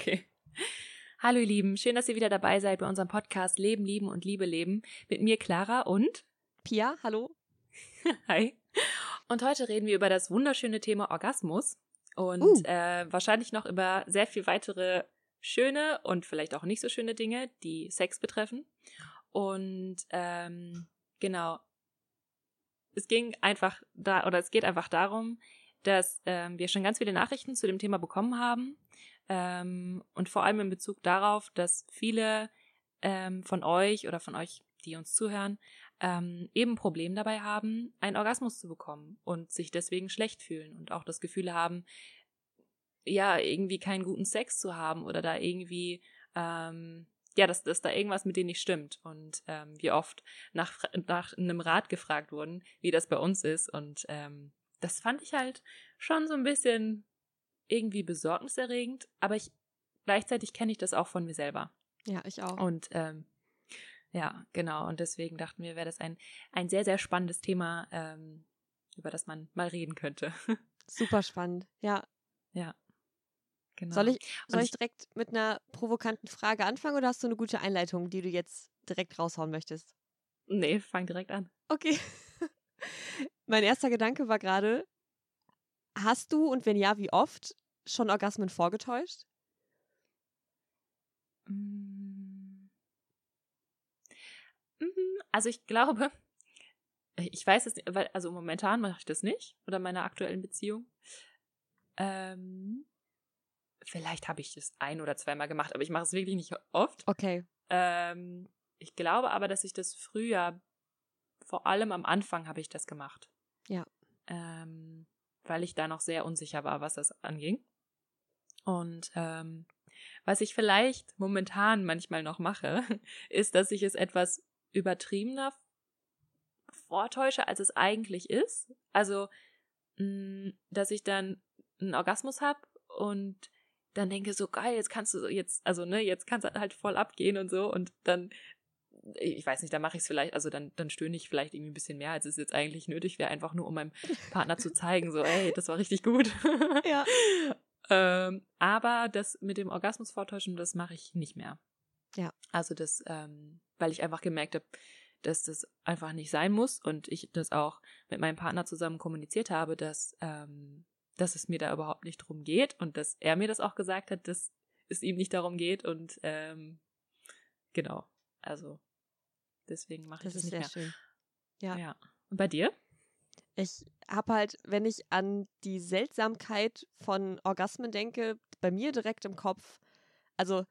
Okay. Hallo ihr Lieben, schön, dass ihr wieder dabei seid bei unserem Podcast Leben, Lieben und Liebe leben. Mit mir Clara und Pia, hallo. Hi. Und heute reden wir über das wunderschöne Thema Orgasmus und Uh. äh, wahrscheinlich noch über sehr viel weitere schöne und vielleicht auch nicht so schöne Dinge, die Sex betreffen. Und ähm, genau, es ging einfach da oder es geht einfach darum, dass ähm, wir schon ganz viele Nachrichten zu dem Thema bekommen haben ähm, und vor allem in Bezug darauf, dass viele ähm, von euch oder von euch, die uns zuhören, ähm, eben ein Problem dabei haben, einen Orgasmus zu bekommen und sich deswegen schlecht fühlen und auch das Gefühl haben, ja, irgendwie keinen guten Sex zu haben oder da irgendwie, ähm, ja, dass, dass da irgendwas mit denen nicht stimmt. Und ähm, wir oft nach, nach einem Rat gefragt wurden, wie das bei uns ist. Und ähm, das fand ich halt schon so ein bisschen irgendwie besorgniserregend, aber ich gleichzeitig kenne ich das auch von mir selber. Ja, ich auch. Und ähm, ja, genau. Und deswegen dachten wir, wäre das ein, ein sehr, sehr spannendes Thema, ähm, über das man mal reden könnte. Super spannend. Ja. ja. Genau. Soll ich, soll ich direkt mit einer provokanten Frage anfangen oder hast du eine gute Einleitung, die du jetzt direkt raushauen möchtest? Nee, fang direkt an. Okay. mein erster Gedanke war gerade, hast du und wenn ja, wie oft schon Orgasmen vorgetäuscht? Mm. Mhm, Also ich glaube, ich weiß es nicht, weil, also momentan mache ich das nicht oder in meiner aktuellen Beziehung. Ähm, vielleicht habe ich das ein oder zweimal gemacht, aber ich mache es wirklich nicht oft. Okay. Ähm, ich glaube aber, dass ich das früher, vor allem am Anfang habe ich das gemacht. Ja. Ähm, weil ich da noch sehr unsicher war, was das anging. Und ähm, was ich vielleicht momentan manchmal noch mache, ist, dass ich es etwas übertriebener vortäusche, als es eigentlich ist. Also, mh, dass ich dann einen Orgasmus habe und dann denke so geil, jetzt kannst du so jetzt, also ne, jetzt kannst du halt voll abgehen und so und dann, ich weiß nicht, dann mache ich es vielleicht, also dann, dann stöhne ich vielleicht irgendwie ein bisschen mehr, als es jetzt eigentlich nötig wäre, einfach nur um meinem Partner zu zeigen, so, ey, das war richtig gut. Ja. ähm, aber das mit dem Orgasmus vortäuschen, das mache ich nicht mehr. Ja. Also das, ähm, weil ich einfach gemerkt habe, dass das einfach nicht sein muss und ich das auch mit meinem Partner zusammen kommuniziert habe, dass, ähm, dass es mir da überhaupt nicht drum geht und dass er mir das auch gesagt hat, dass es ihm nicht darum geht und ähm, genau, also deswegen mache ich Das das ist nicht sehr mehr. schön. Ja. ja. Und bei dir? Ich habe halt, wenn ich an die Seltsamkeit von Orgasmen denke, bei mir direkt im Kopf, also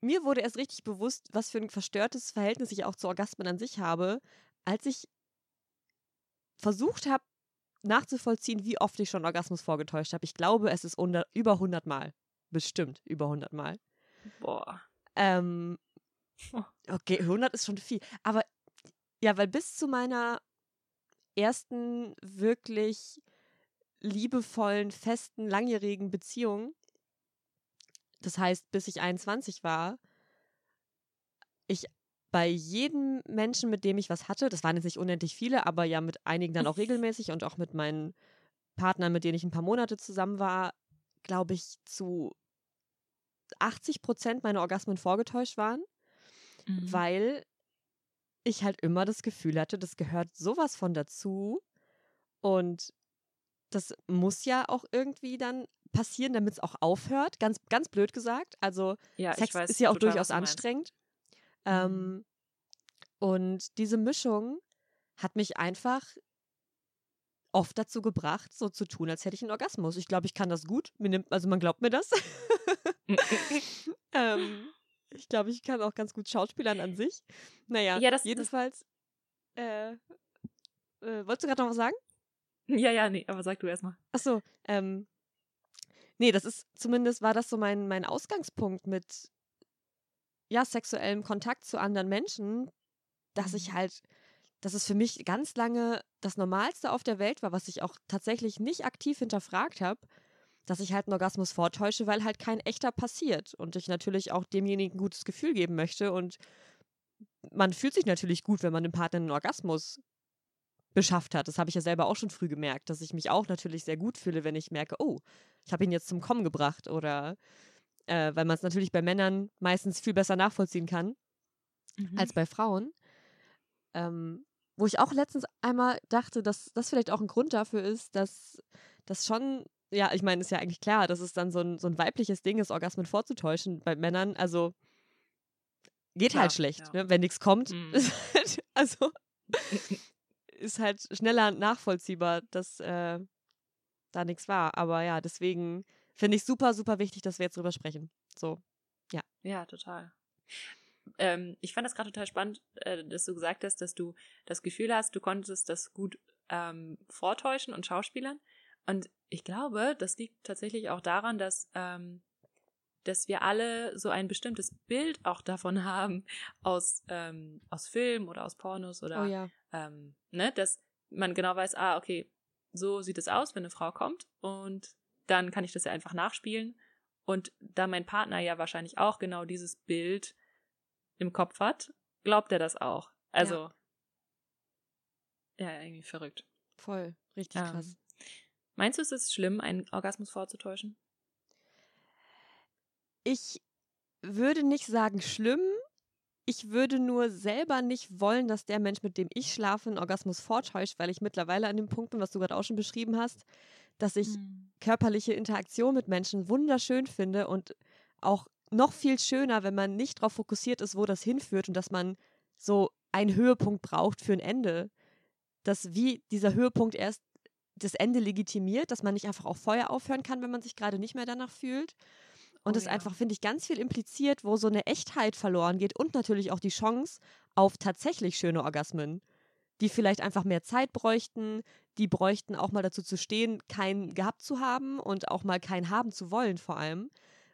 mir wurde erst richtig bewusst, was für ein verstörtes Verhältnis ich auch zu Orgasmen an sich habe, als ich versucht habe, nachzuvollziehen, wie oft ich schon Orgasmus vorgetäuscht habe. Ich glaube, es ist unter, über 100 Mal. Bestimmt über 100 Mal. Boah. Ähm, okay, 100 ist schon viel. Aber ja, weil bis zu meiner ersten wirklich liebevollen, festen, langjährigen Beziehung, das heißt, bis ich 21 war, ich bei jedem Menschen, mit dem ich was hatte, das waren jetzt nicht unendlich viele, aber ja mit einigen dann auch regelmäßig und auch mit meinen Partnern, mit denen ich ein paar Monate zusammen war, glaube ich, zu 80 Prozent meiner Orgasmen vorgetäuscht waren, Mhm. weil ich halt immer das Gefühl hatte, das gehört sowas von dazu und das muss ja auch irgendwie dann passieren, damit es auch aufhört. Ganz, ganz blöd gesagt. Also ja, Sex weiß ist ja auch total, durchaus anstrengend. Mhm. Ähm, und diese Mischung hat mich einfach oft dazu gebracht, so zu tun, als hätte ich einen Orgasmus. Ich glaube, ich kann das gut. Mir nimmt, also man glaubt mir das. ähm, ich glaube, ich kann auch ganz gut Schauspielern an sich. Naja, Ja, das- das- jedenfalls. äh, äh, wolltest du gerade noch was sagen? ja, ja, nee, aber sag du erstmal. Ach so, ähm, nee, das ist zumindest war das so mein, mein Ausgangspunkt mit ja, sexuellem Kontakt zu anderen Menschen, dass ich Mhm. halt, dass es für mich ganz lange das Normalste auf der Welt war, was ich auch tatsächlich nicht aktiv hinterfragt habe, dass ich halt einen Orgasmus vortäusche, weil halt kein echter passiert und ich natürlich auch demjenigen ein gutes Gefühl geben möchte und man fühlt sich natürlich gut, wenn man dem Partner einen Orgasmus beschafft hat. Das habe ich ja selber auch schon früh gemerkt, dass ich mich auch natürlich sehr gut fühle, wenn ich merke, oh, ich habe ihn jetzt zum Kommen gebracht oder äh, weil man es natürlich bei Männern meistens viel besser nachvollziehen kann Mhm. als bei Frauen. Ähm, wo ich auch letztens einmal dachte, dass das vielleicht auch ein Grund dafür ist, dass das schon, ja, ich meine, ist ja eigentlich klar, dass es dann so ein, so ein weibliches Ding ist, Orgasmen vorzutäuschen bei Männern. Also geht Klar, halt schlecht, ja. ne? wenn nichts kommt. Mhm. Halt, also ist halt schneller nachvollziehbar, dass äh, da nichts war. Aber ja, deswegen finde ich super, super wichtig, dass wir jetzt drüber sprechen. So, Ja, total. Ähm, ich fand das gerade total spannend, äh, dass du gesagt hast, dass du das Gefühl hast, du konntest das gut ähm, vortäuschen und schauspielern. Und ich glaube, das liegt tatsächlich auch daran, dass, ähm, dass wir alle so ein bestimmtes Bild auch davon haben aus, ähm, aus Filmen oder aus Pornos oder oh ja. ähm, ne, dass man genau weiß, ah, okay, so sieht es aus, wenn eine Frau kommt und dann kann ich das ja einfach nachspielen. Und da mein Partner ja wahrscheinlich auch genau dieses Bild im Kopf hat, glaubt er das auch. Also, ja, irgendwie verrückt. Voll, richtig Ähm, krass. Meinst du, es ist schlimm, einen Orgasmus vorzutäuschen? Ich würde nicht sagen schlimm. Ich würde nur selber nicht wollen, dass der Mensch, mit dem ich schlafe, einen Orgasmus vortäuscht, weil ich mittlerweile an dem Punkt bin, was du gerade auch schon beschrieben hast, dass ich Mhm. körperliche Interaktion mit Menschen wunderschön finde und auch noch viel schöner, wenn man nicht darauf fokussiert ist, wo das hinführt und dass man so einen Höhepunkt braucht für ein Ende. Dass wie dieser Höhepunkt erst das Ende legitimiert, dass man nicht einfach auch Feuer aufhören kann, wenn man sich gerade nicht mehr danach fühlt. Und Oh es ja. einfach, finde ich, ganz viel impliziert, wo so eine Echtheit verloren geht und natürlich auch die Chance auf tatsächlich schöne Orgasmen, die vielleicht einfach mehr Zeit bräuchten, die bräuchten auch mal dazu zu stehen, keinen gehabt zu haben und auch mal keinen haben zu wollen vor allem.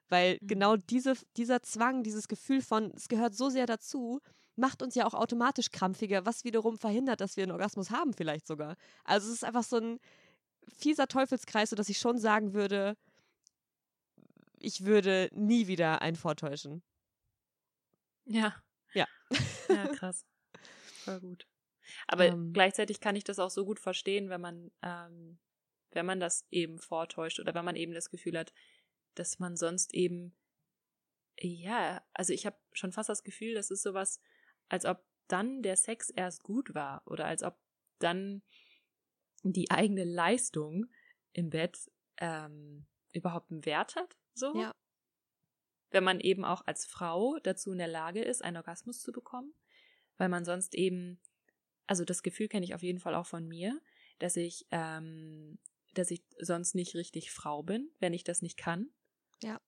Weil Mhm. genau diese, dieser Zwang, dieses Gefühl von, es gehört so sehr dazu, macht uns ja auch automatisch krampfiger, was wiederum verhindert, dass wir einen Orgasmus haben vielleicht sogar. Also es ist einfach so ein fieser Teufelskreis, sodass ich schon sagen würde, ich würde nie wieder einen vortäuschen. Ja. Ja. Ja, krass. Voll gut. Aber Ähm. gleichzeitig kann ich das auch so gut verstehen, wenn man, ähm, wenn man das eben vortäuscht oder wenn man eben das Gefühl hat, dass man sonst eben, ja, also ich habe schon fast das Gefühl, das ist sowas, als ob dann der Sex erst gut war oder als ob dann die eigene Leistung im Bett ähm, überhaupt einen Wert hat. So. Ja. Wenn man eben auch als Frau dazu in der Lage ist, einen Orgasmus zu bekommen, weil man sonst eben, also das Gefühl kenne ich auf jeden Fall auch von mir, dass ich, ähm, dass ich sonst nicht richtig Frau bin, wenn ich das nicht kann. Ja.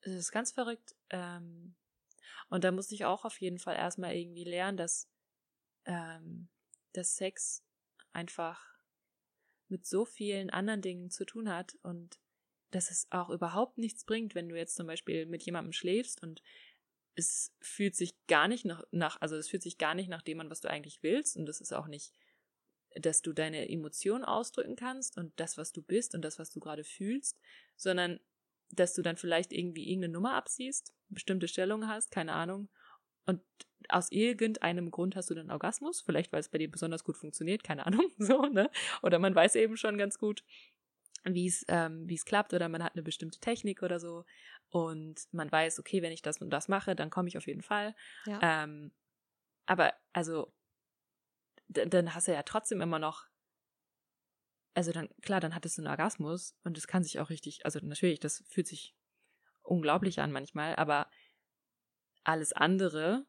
Es ist ganz verrückt. Ähm, und da musste ich auch auf jeden Fall erstmal irgendwie lernen, dass, ähm, dass Sex einfach mit so vielen anderen Dingen zu tun hat und dass es auch überhaupt nichts bringt, wenn du jetzt zum Beispiel mit jemandem schläfst und es fühlt sich gar nicht nach, also es fühlt sich gar nicht nach dem an, was du eigentlich willst und es ist auch nicht, dass du deine Emotionen ausdrücken kannst und das, was du bist und das, was du gerade fühlst, sondern dass du dann vielleicht irgendwie irgendeine Nummer absiehst, bestimmte Stellung hast, keine Ahnung, und aus irgendeinem Grund hast du dann Orgasmus, vielleicht weil es bei dir besonders gut funktioniert, keine Ahnung, so, ne? Oder man weiß eben schon ganz gut, wie es ähm, wie es klappt oder man hat eine bestimmte Technik oder so und man weiß, okay, wenn ich das und das mache, dann komme ich auf jeden Fall. Ja. Ähm, aber also dann hast du ja trotzdem immer noch also dann klar, dann hattest du einen Orgasmus und es kann sich auch richtig, also natürlich, das fühlt sich unglaublich an manchmal, aber alles andere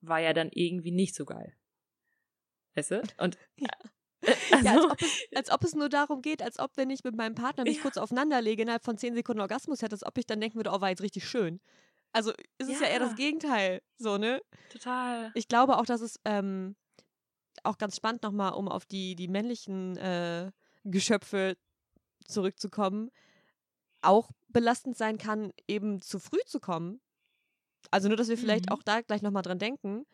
war ja dann irgendwie nicht so geil. Weißt du? Und Ja. also, Ja, als ob, es, als ob es nur darum geht, als ob, wenn ich mit meinem Partner mich Ja. kurz aufeinander lege, innerhalb von zehn Sekunden Orgasmus hätte, als ob ich dann denken würde, oh, war jetzt richtig schön. Also es ist ja eher das Ja. Gegenteil, so, ne? total. Ich glaube auch, dass es ähm, auch ganz spannend nochmal, um auf die, die männlichen äh, Geschöpfe zurückzukommen, auch belastend sein kann, eben zu früh zu kommen. Also nur, dass wir vielleicht Mhm. auch da gleich nochmal dran denken.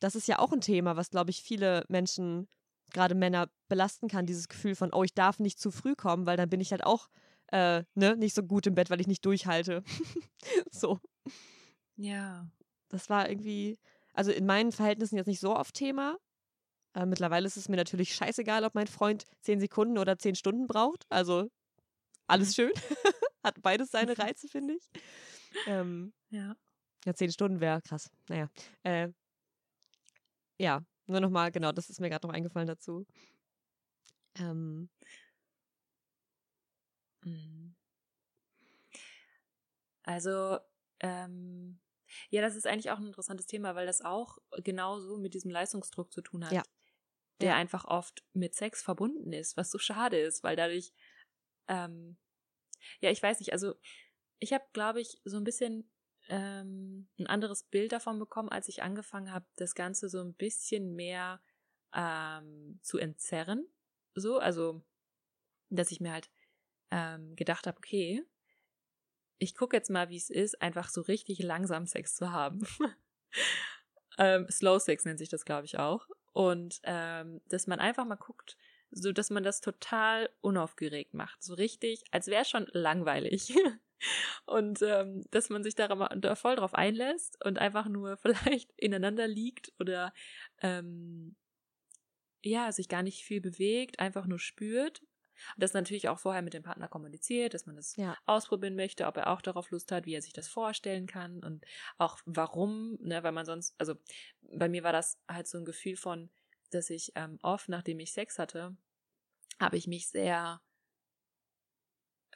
Das ist ja auch ein Thema, was, glaube ich, viele Menschen, gerade Männer, belasten kann. Dieses Gefühl von, oh, ich darf nicht zu früh kommen, weil dann bin ich halt auch äh, ne, nicht so gut im Bett, weil ich nicht durchhalte. so. Ja. Das war irgendwie, also in meinen Verhältnissen jetzt nicht so oft Thema. Äh, mittlerweile ist es mir natürlich scheißegal, ob mein Freund zehn Sekunden oder zehn Stunden braucht. Also alles schön. Hat beides seine Reize, finde ich. Ähm, ja. Ja, zehn Stunden wäre krass. Naja. Äh, ja, nur nochmal, genau, das ist mir gerade noch eingefallen dazu. Ähm. Mhm. Also, ähm, ja, das ist eigentlich auch ein interessantes Thema, weil das auch genauso mit diesem Leistungsdruck zu tun hat, ja. Der ja. einfach oft mit Sex verbunden ist, was so schade ist, weil dadurch, ähm, ja, ich weiß nicht, also ich habe, glaube ich, so ein bisschen ähm, ein anderes Bild davon bekommen, als ich angefangen habe, das Ganze so ein bisschen mehr ähm, zu entzerren. So, also, dass ich mir halt ähm, gedacht habe, okay, ich gucke jetzt mal, wie es ist, einfach so richtig langsam Sex zu haben. ähm, Slow Sex nennt sich das, glaube ich, auch. Und ähm, dass man einfach mal guckt, so dass man das total unaufgeregt macht. So richtig, als wäre schon langweilig. und ähm, dass man sich da, da voll drauf einlässt und einfach nur vielleicht ineinander liegt oder ähm, ja, sich gar nicht viel bewegt, einfach nur spürt. Und das natürlich auch vorher mit dem Partner kommuniziert, dass man das ja. ausprobieren möchte, ob er auch darauf Lust hat, wie er sich das vorstellen kann und auch warum, ne, weil man sonst, also bei mir war das halt so ein Gefühl von, dass ich ähm, oft, nachdem ich Sex hatte, habe ich mich sehr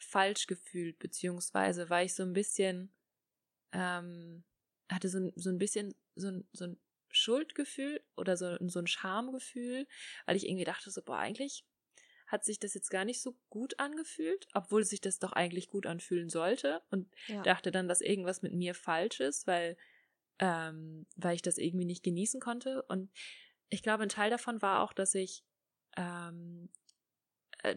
falsch gefühlt, beziehungsweise war ich so ein bisschen, ähm, hatte so, so ein bisschen so ein, so ein Schuldgefühl oder so, so ein Schamgefühl, weil ich irgendwie dachte so, boah, eigentlich hat sich das jetzt gar nicht so gut angefühlt, obwohl sich das doch eigentlich gut anfühlen sollte und Ja. dachte dann, dass irgendwas mit mir falsch ist, weil, ähm, weil ich das irgendwie nicht genießen konnte. Und ich glaube, ein Teil davon war auch, dass ich ähm, äh,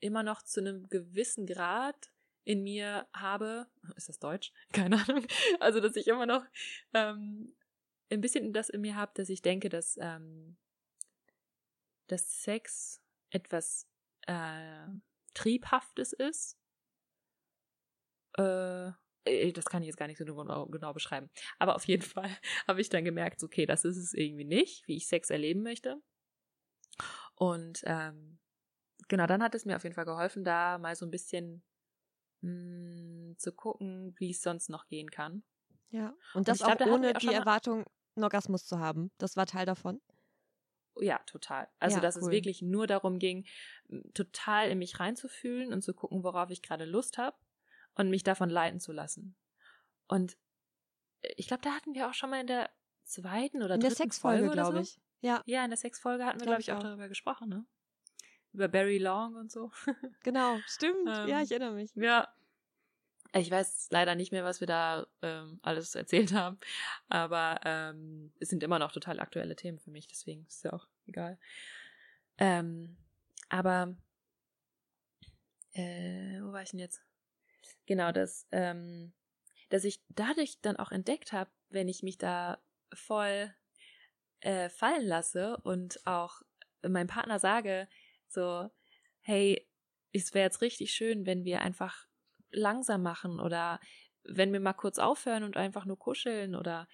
immer noch zu einem gewissen Grad in mir habe, ist das Deutsch? Keine Ahnung. Also, dass ich immer noch ähm, ein bisschen das in mir habe, dass ich denke, dass, ähm, dass Sex etwas äh, Triebhaftes ist. Äh, äh, das kann ich jetzt gar nicht so genau, genau beschreiben. Aber auf jeden Fall habe ich dann gemerkt, okay, das ist es irgendwie nicht, wie ich Sex erleben möchte. Und ähm, genau, dann hat es mir auf jeden Fall geholfen, da mal so ein bisschen mh, zu gucken, wie es sonst noch gehen kann. Ja. Und das glaub, auch da hatten ohne die Erwartung, einen Orgasmus zu haben. Das war Teil davon. Ja, total. Also, Ja, dass es cool. wirklich nur darum ging, total in mich reinzufühlen und zu gucken, worauf ich gerade Lust habe und mich davon leiten zu lassen. Und äh, ich glaube, da hatten wir auch schon mal in der zweiten oder In der dritten Sexfolge, Folge oder glaube so. ich. Ja, Ja, in der Sexfolge hatten wir, Glaub glaube ich, ich auch auch. darüber gesprochen, ne? Über Barry Long und so. genau. Stimmt. Ähm, ja, ich erinnere mich. Ja. Ich weiß leider nicht mehr, was wir da ähm, alles erzählt haben, aber ähm, es sind immer noch total aktuelle Themen für mich, deswegen ist ja auch egal. Ähm, aber äh, wo war ich denn jetzt? Genau, dass, ähm, dass ich dadurch dann auch entdeckt habe, wenn ich mich da voll äh, fallen lasse und auch meinem Partner sage, so, hey, es wäre jetzt richtig schön, wenn wir einfach langsam machen oder wenn wir mal kurz aufhören und einfach nur kuscheln oder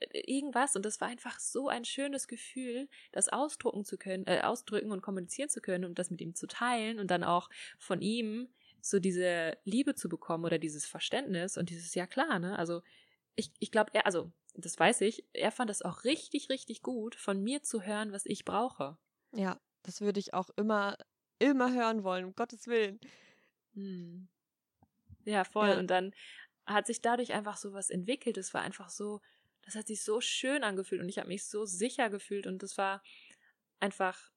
äh, irgendwas. Und das war einfach so ein schönes Gefühl, das ausdrucken zu können, äh, ausdrücken und kommunizieren zu können und das mit ihm zu teilen und dann auch von ihm so diese Liebe zu bekommen oder dieses Verständnis und dieses, ja klar, ne? Also ich, ich glaube, er, also das weiß ich, er fand es auch richtig, richtig gut, von mir zu hören, was ich brauche. Ja, das würde ich auch immer, immer hören wollen, um Gottes Willen. Hm. Ja, voll. Ja. Und dann hat sich dadurch einfach so was entwickelt. Es war einfach so, das hat sich so schön angefühlt und ich habe mich so sicher gefühlt und das war einfach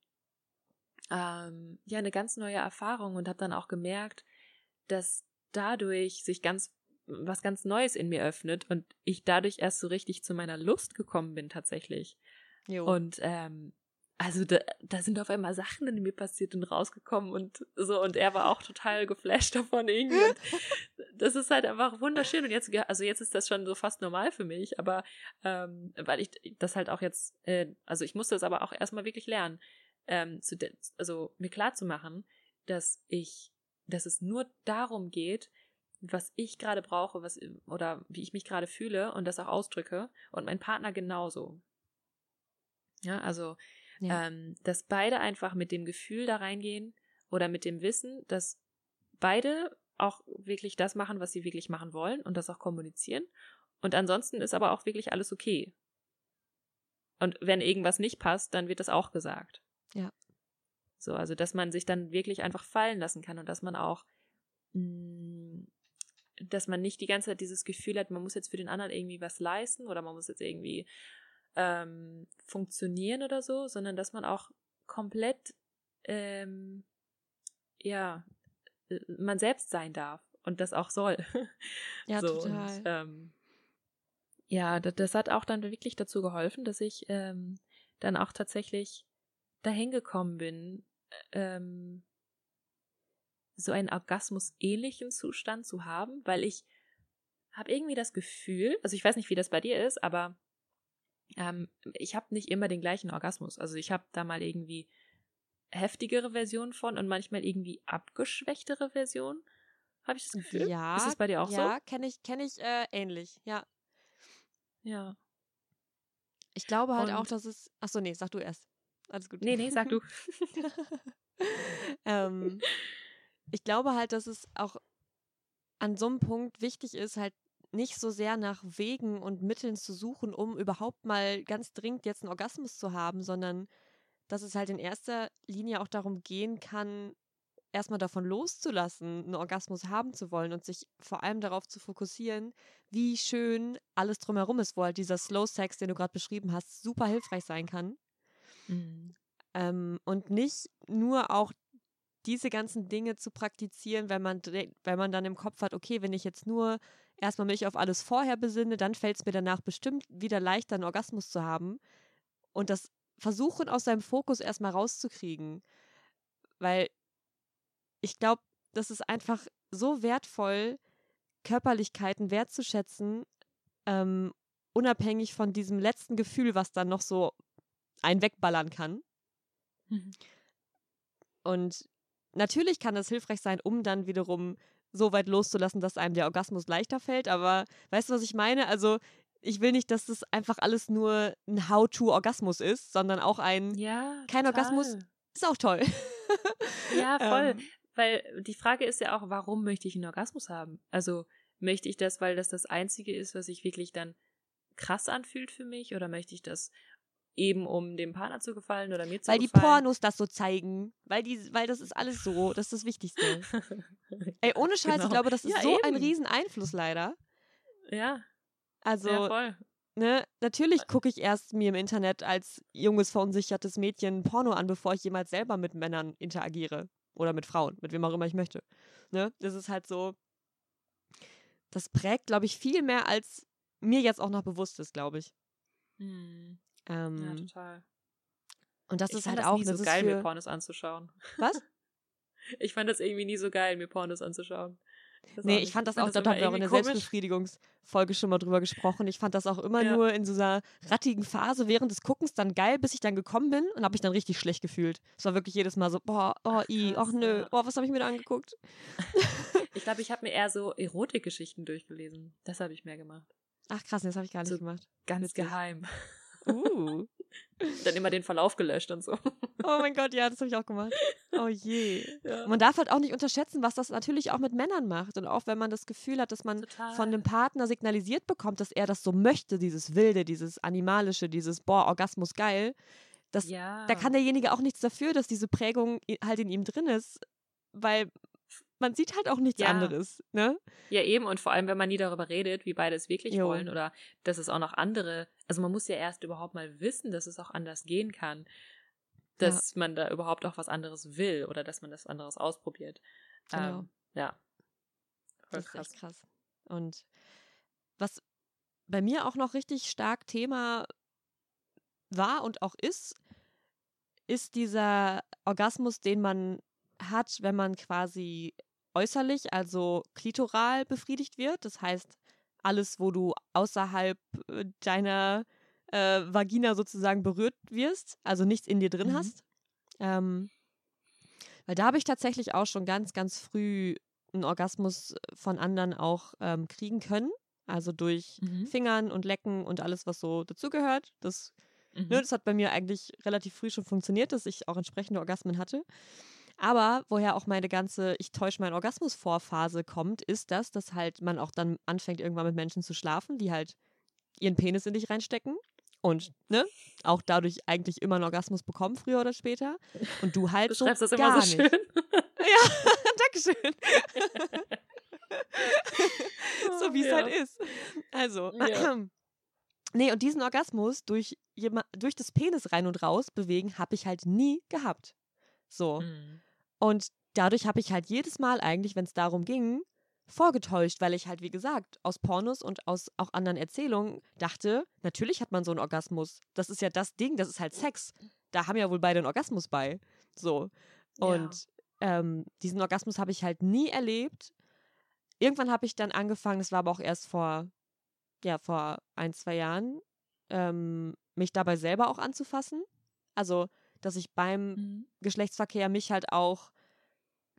ähm, ja eine ganz neue Erfahrung und habe dann auch gemerkt, dass dadurch sich ganz was ganz Neues in mir öffnet und ich dadurch erst so richtig zu meiner Lust gekommen bin tatsächlich. Jo. Und ähm, also da, da sind auf einmal Sachen in mir passiert und rausgekommen und so und er war auch total geflasht davon irgendwie. Und das ist halt einfach wunderschön und jetzt also jetzt ist das schon so fast normal für mich, aber ähm, weil ich das halt auch jetzt äh, also ich musste das aber auch erstmal wirklich lernen, ähm, zu also mir klar zu machen, dass ich dass es nur darum geht, was ich gerade brauche, was oder wie ich mich gerade fühle und das auch ausdrücke und mein Partner genauso. Ja, also Ja. ähm, dass beide einfach mit dem Gefühl da reingehen oder mit dem Wissen, dass beide auch wirklich das machen, was sie wirklich machen wollen und das auch kommunizieren. Und ansonsten ist aber auch wirklich alles okay. Und wenn irgendwas nicht passt, dann wird das auch gesagt. Ja. So, also dass man sich dann wirklich einfach fallen lassen kann und dass man auch, mh, mm, dass man nicht die ganze Zeit dieses Gefühl hat, man muss jetzt für den anderen irgendwie was leisten oder man muss jetzt irgendwie ähm, funktionieren oder so, sondern dass man auch komplett, ähm, ja, äh, man selbst sein darf und das auch soll. Ja, so, total. Und, ähm, ja, das, das, hat auch dann wirklich dazu geholfen, dass ich ähm, dann auch tatsächlich dahin gekommen bin, ähm, so einen Orgasmus-ähnlichen Zustand zu haben, weil ich habe irgendwie das Gefühl, also ich weiß nicht, wie das bei dir ist, aber ähm, ich habe nicht immer den gleichen Orgasmus. Also ich habe da mal irgendwie heftigere Versionen von und manchmal irgendwie abgeschwächtere Versionen. Habe ich das Gefühl? Ja. Ist das bei dir auch ja, so? Ja, kenne ich, kenne ich äh, ähnlich, ja. Ja. Ich glaube halt und auch, dass es. Achso, nee, sag du erst. Alles gut. Nee, nee, sag du. ähm, ich glaube halt, dass es auch an so einem Punkt wichtig ist, halt nicht so sehr nach Wegen und Mitteln zu suchen, um überhaupt mal ganz dringend jetzt einen Orgasmus zu haben, sondern dass es halt in erster Linie auch darum gehen kann, erstmal davon loszulassen, einen Orgasmus haben zu wollen und sich vor allem darauf zu fokussieren, wie schön alles drumherum ist, wo halt dieser Slow Sex, den du gerade beschrieben hast, super hilfreich sein kann. Mhm. Ähm, und nicht nur auch diese ganzen Dinge zu praktizieren, wenn man, wenn man dann im Kopf hat, okay, wenn ich jetzt nur erstmal mich auf alles vorher besinne, dann fällt es mir danach bestimmt wieder leichter, einen Orgasmus zu haben. Und das versuchen aus seinem Fokus erstmal rauszukriegen. Weil ich glaube, das ist einfach so wertvoll, Körperlichkeiten wertzuschätzen, ähm, unabhängig von diesem letzten Gefühl, was dann noch so einen wegballern kann. Mhm. Und natürlich kann das hilfreich sein, um dann wiederum so weit loszulassen, dass einem der Orgasmus leichter fällt. Aber weißt du, was ich meine? Also ich will nicht, dass das einfach alles nur ein How-to-Orgasmus ist, sondern auch ein ja, kein total. Orgasmus ist auch toll. Ja, voll. ähm, weil die Frage ist ja auch, warum möchte ich einen Orgasmus haben? Also möchte ich das, weil das das Einzige ist, was sich wirklich dann krass anfühlt für mich? Oder möchte ich das eben, um dem Partner zu gefallen oder mir zu weil gefallen? Weil die Pornos das so zeigen. Weil, die, weil das ist alles so. Das ist das Wichtigste. Ey, ohne Scheiß, genau. ich glaube, das ist ja, so eben. ein Rieseneinfluss leider. Ja. Also, ja, voll. Ne, natürlich gucke ich erst mir im Internet als junges, verunsichertes Mädchen Porno an, bevor ich jemals selber mit Männern interagiere. Oder mit Frauen, mit wem auch immer ich möchte. Ne? Das ist halt so, das prägt, glaube ich, viel mehr, als mir jetzt auch noch bewusst ist, glaube ich. Hm. Ähm, ja, total. Und das ich ist halt das auch nie so geil, für... mir Pornos anzuschauen. Was? Ich fand das irgendwie nie so geil, mir Pornos anzuschauen. Das nee, ich fand das auch, da haben wir auch in der Selbstbefriedigungsfolge schon mal drüber gesprochen. Ich fand das auch immer ja. nur in so einer rattigen Phase während des Guckens dann geil, bis ich dann gekommen bin und habe mich dann richtig schlecht gefühlt. Es war wirklich jedes Mal so, boah, oh, i, ach nö, oh, was habe ich mir da angeguckt? ich glaube, ich habe mir eher so Erotikgeschichten durchgelesen. Das habe ich mehr gemacht. Ach krass, das habe ich gar nicht so gemacht. Ganz Witzig. geheim. Uh. Dann immer den Verlauf gelöscht und so. Oh mein Gott, ja, das habe ich auch gemacht. Oh je. Ja. Man darf halt auch nicht unterschätzen, was das natürlich auch mit Männern macht. Und auch wenn man das Gefühl hat, dass man Total. von dem Partner signalisiert bekommt, dass er das so möchte, dieses Wilde, dieses Animalische, dieses Boah, Orgasmus geil. Das, ja. Da kann derjenige auch nichts dafür, dass diese Prägung halt in ihm drin ist. Weil man sieht halt auch nichts ja. anderes, ne? Ja, eben. Und vor allem, wenn man nie darüber redet, wie beide es wirklich jo. wollen oder dass es auch noch andere, also man muss ja erst überhaupt mal wissen, dass es auch anders gehen kann, dass ja. man da überhaupt auch was anderes will oder dass man das anderes ausprobiert. Genau. Ähm, ja. Voll das krass. krass. Und was bei mir auch noch richtig stark Thema war und auch ist, ist dieser Orgasmus, den man hat, wenn man quasi äußerlich, also klitoral befriedigt wird. Das heißt, alles, wo du außerhalb äh, deiner äh, Vagina sozusagen berührt wirst, also nichts in dir drin mhm. hast. Ähm, weil da habe ich tatsächlich auch schon ganz, ganz früh einen Orgasmus von anderen auch ähm, kriegen können. Also durch mhm. Fingern und Lecken und alles, was so dazugehört. Das, ne, mhm. ne, das hat bei mir eigentlich relativ früh schon funktioniert, dass ich auch entsprechende Orgasmen hatte. Aber woher auch meine ganze Ich täusche meinen Orgasmus Vorphase kommt, ist das, dass halt man auch dann anfängt, irgendwann mit Menschen zu schlafen, die halt ihren Penis in dich reinstecken und ne, auch dadurch eigentlich immer einen Orgasmus bekommen, früher oder später. Und du halt Du so schreibst das immer so nicht. schön. Ja, Dankeschön. so wie es Ja. halt ist. Also, Ja. nee, und diesen Orgasmus durch, durch das Penis rein und raus bewegen, habe ich halt nie gehabt. So. Mhm. Und dadurch habe ich halt jedes Mal eigentlich, wenn es darum ging, vorgetäuscht, weil ich halt, wie gesagt, aus Pornos und aus auch anderen Erzählungen dachte, natürlich hat man so einen Orgasmus. Das ist ja das Ding, das ist halt Sex. Da haben ja wohl beide einen Orgasmus bei. So. Und ähm, diesen Orgasmus habe ich halt nie erlebt. Irgendwann habe ich dann angefangen, das war aber auch erst vor, ja, vor ein, zwei Jahren, ähm, mich dabei selber auch anzufassen. Also, dass ich beim Mhm. Geschlechtsverkehr mich halt auch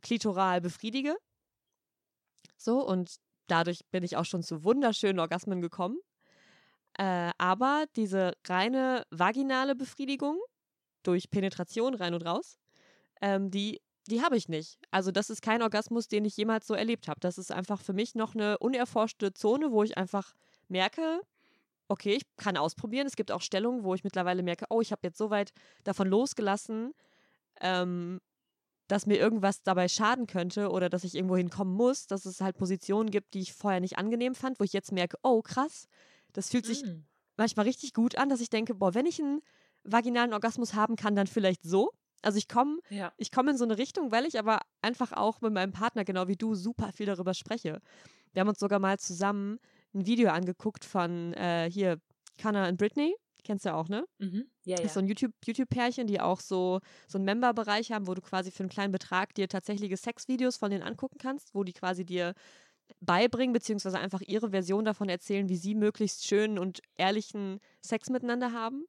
klitoral befriedige. So, und dadurch bin ich auch schon zu wunderschönen Orgasmen gekommen. Äh, aber diese reine vaginale Befriedigung durch Penetration rein und raus, ähm, die, die habe ich nicht. Also das ist kein Orgasmus, den ich jemals so erlebt habe. Das ist einfach für mich noch eine unerforschte Zone, wo ich einfach merke, okay, ich kann ausprobieren. Es gibt auch Stellungen, wo ich mittlerweile merke, oh, ich habe jetzt so weit davon losgelassen, ähm, dass mir irgendwas dabei schaden könnte oder dass ich irgendwo hinkommen muss, dass es halt Positionen gibt, die ich vorher nicht angenehm fand, wo ich jetzt merke, oh krass, das fühlt sich Mhm. manchmal richtig gut an, dass ich denke, boah, wenn ich einen vaginalen Orgasmus haben kann, dann vielleicht so. Also ich komme Ja. ich komme in so eine Richtung, weil ich aber einfach auch mit meinem Partner, genau wie du, super viel darüber spreche. Wir haben uns sogar mal zusammen ein Video angeguckt von äh, hier Connor und Britney. Kennst du ja auch, ne? Mhm. Ja, Das ja. ist so ein YouTube- YouTube-Pärchen, die auch so, so einen Member-Bereich haben, wo du quasi für einen kleinen Betrag dir tatsächliche Sexvideos von denen angucken kannst, wo die quasi dir beibringen, beziehungsweise einfach ihre Version davon erzählen, wie sie möglichst schönen und ehrlichen Sex miteinander haben.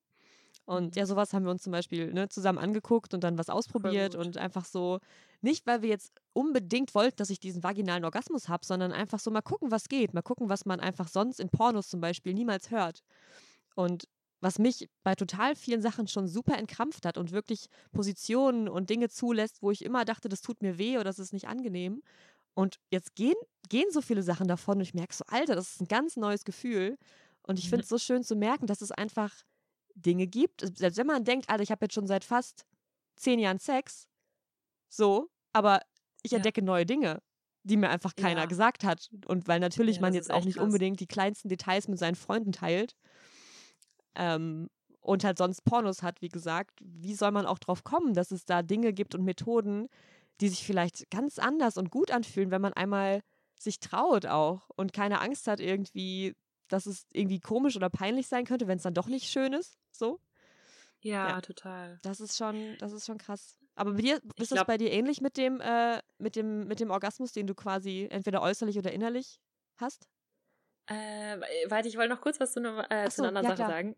Und Mhm. ja, sowas haben wir uns zum Beispiel ne, zusammen angeguckt und dann was ausprobiert und einfach so, nicht weil wir jetzt unbedingt wollten, dass ich diesen vaginalen Orgasmus habe, sondern einfach so mal gucken, was geht, mal gucken, was man einfach sonst in Pornos zum Beispiel niemals hört. Und was mich bei total vielen Sachen schon super entkrampft hat und wirklich Positionen und Dinge zulässt, wo ich immer dachte, das tut mir weh oder das ist nicht angenehm. Und jetzt gehen, gehen so viele Sachen davon und ich merke so, Alter, das ist ein ganz neues Gefühl. Und ich finde es so schön zu merken, dass es einfach Dinge gibt. Selbst wenn man denkt, Alter, ich habe jetzt schon seit fast zehn Jahren Sex, so, aber ich Ja. entdecke neue Dinge, die mir einfach keiner Ja. gesagt hat. Und weil natürlich Ja, man jetzt auch nicht krass. unbedingt die kleinsten Details mit seinen Freunden teilt ähm, und halt sonst Pornos hat, wie gesagt, wie soll man auch drauf kommen, dass es da Dinge gibt und Methoden, die sich vielleicht ganz anders und gut anfühlen, wenn man einmal sich traut auch und keine Angst hat irgendwie, dass es irgendwie komisch oder peinlich sein könnte, wenn es dann doch nicht schön ist. So, ja, Ja. total. das ist schon, das ist schon krass. Aber bei dir, ist das glaub- bei dir ähnlich mit dem, äh, mit dem, mit dem Orgasmus, den du quasi entweder äußerlich oder innerlich hast? Äh, warte, ich wollte noch kurz was zu, einer- äh, Ach zu so, einer anderen ja, Sache sagen.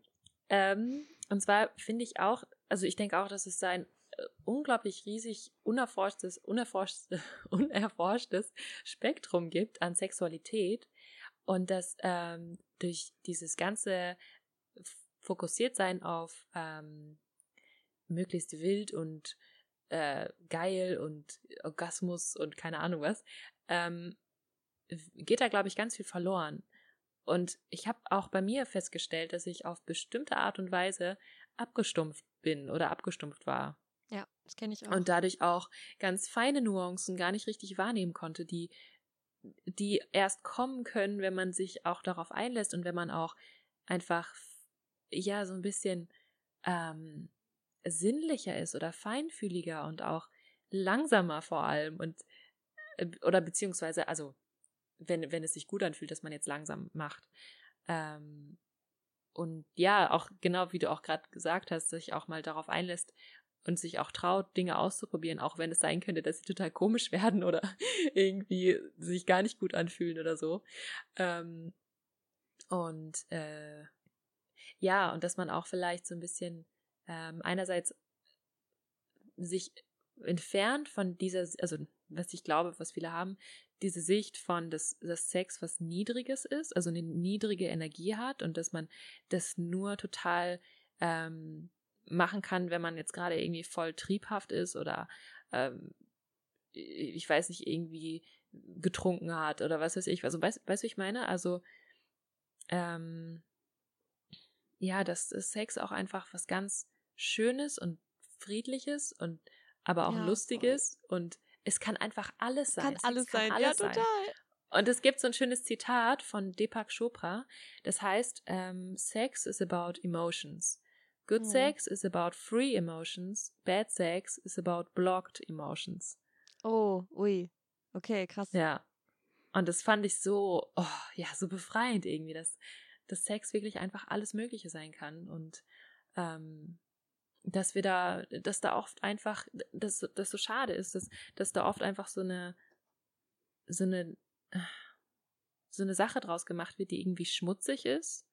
Ähm, und zwar finde ich auch, also ich denke auch, dass es ein äh, unglaublich riesig unerforschtes, unerforschtes, unerforschtes Spektrum gibt an Sexualität und dass ähm, durch dieses ganze Fokussiertsein auf ähm, möglichst wild und äh, geil und Orgasmus und keine Ahnung was, ähm, geht da, glaube ich, ganz viel verloren. Und ich habe auch bei mir festgestellt, dass ich auf bestimmte Art und Weise abgestumpft bin oder abgestumpft war. Ja, das kenne ich auch. Und dadurch auch ganz feine Nuancen gar nicht richtig wahrnehmen konnte, die, die erst kommen können, wenn man sich auch darauf einlässt und wenn man auch einfach, ja, so ein bisschen ähm, sinnlicher ist oder feinfühliger und auch langsamer vor allem und äh, oder beziehungsweise, also wenn, wenn es sich gut anfühlt, dass man jetzt langsam macht. Ähm, und ja, auch genau wie du auch gerade gesagt hast, sich auch mal darauf einlässt und sich auch traut, Dinge auszuprobieren, auch wenn es sein könnte, dass sie total komisch werden oder irgendwie sich gar nicht gut anfühlen oder so. Ähm, und äh, ja, und dass man auch vielleicht so ein bisschen ähm, einerseits sich entfernt von dieser, also was ich glaube, was viele haben, diese Sicht von, dass, dass Sex was Niedriges ist, also eine niedrige Energie hat und dass man das nur total ähm, machen kann, wenn man jetzt gerade irgendwie voll triebhaft ist oder ähm, ich weiß nicht, irgendwie getrunken hat oder was weiß ich. Also, weißt du, wie ich meine? Also, ähm, ja, dass Sex auch einfach was ganz Schönes und Friedliches und aber auch ja, Lustiges voll. und es kann einfach alles sein. Kann Sex alles kann sein, alles ja, total. Und es gibt so ein schönes Zitat von Deepak Chopra, das heißt, ähm, Sex is about emotions. Good hm. sex is about free emotions. Bad sex is about blocked emotions. Oh, ui. Okay, krass. Ja. Und das fand ich so, oh, ja, so befreiend irgendwie, dass, dass Sex wirklich einfach alles Mögliche sein kann und ähm, dass wir da, dass da oft einfach, dass das so schade ist, dass, dass da oft einfach so eine, so eine, so eine Sache draus gemacht wird, die irgendwie schmutzig ist.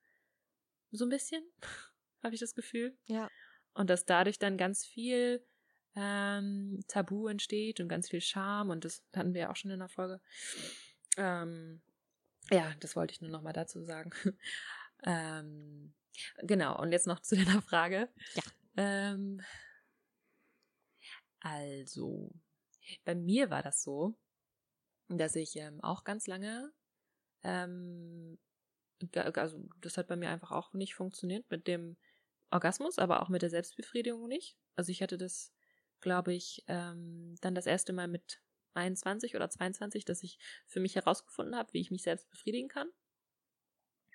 So ein bisschen, habe ich das Gefühl. Ja. Und dass dadurch dann ganz viel ähm, Tabu entsteht und ganz viel Scham und das hatten wir ja auch schon in der Folge. Ähm, ja, das wollte ich nur noch mal dazu sagen. ähm, genau, und jetzt noch zu deiner Frage. Ja. Ähm, also, bei mir war das so, dass ich ähm, auch ganz lange, ähm, also das hat bei mir einfach auch nicht funktioniert mit dem Orgasmus, aber auch mit der Selbstbefriedigung nicht. Also ich hatte das glaube ich, ähm, dann das erste Mal mit 21 oder 22, dass ich für mich herausgefunden habe, wie ich mich selbst befriedigen kann.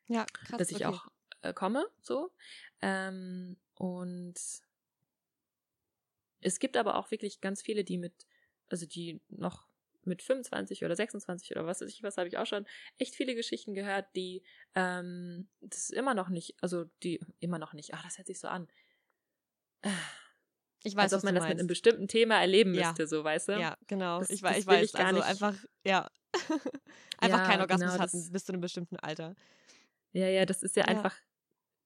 Ja, krass. Dass ich okay. auch äh, komme, so. Ähm, und es gibt aber auch wirklich ganz viele, die mit, also die noch mit 25 oder 26 oder was weiß ich, was habe ich auch schon echt viele Geschichten gehört, die ähm, das immer noch nicht, also die immer noch nicht, ach, das hört sich so an. Ich weiß, als ob man das meinst. mit einem bestimmten Thema erleben ja. müsste, so, weißt du? Ja, genau. Das, ich, weiß, ich weiß. Ich also nicht. einfach, ja. einfach ja, keinen Orgasmus genau, hatten bis zu einem bestimmten Alter. Ja, ja, das ist ja, ja. einfach,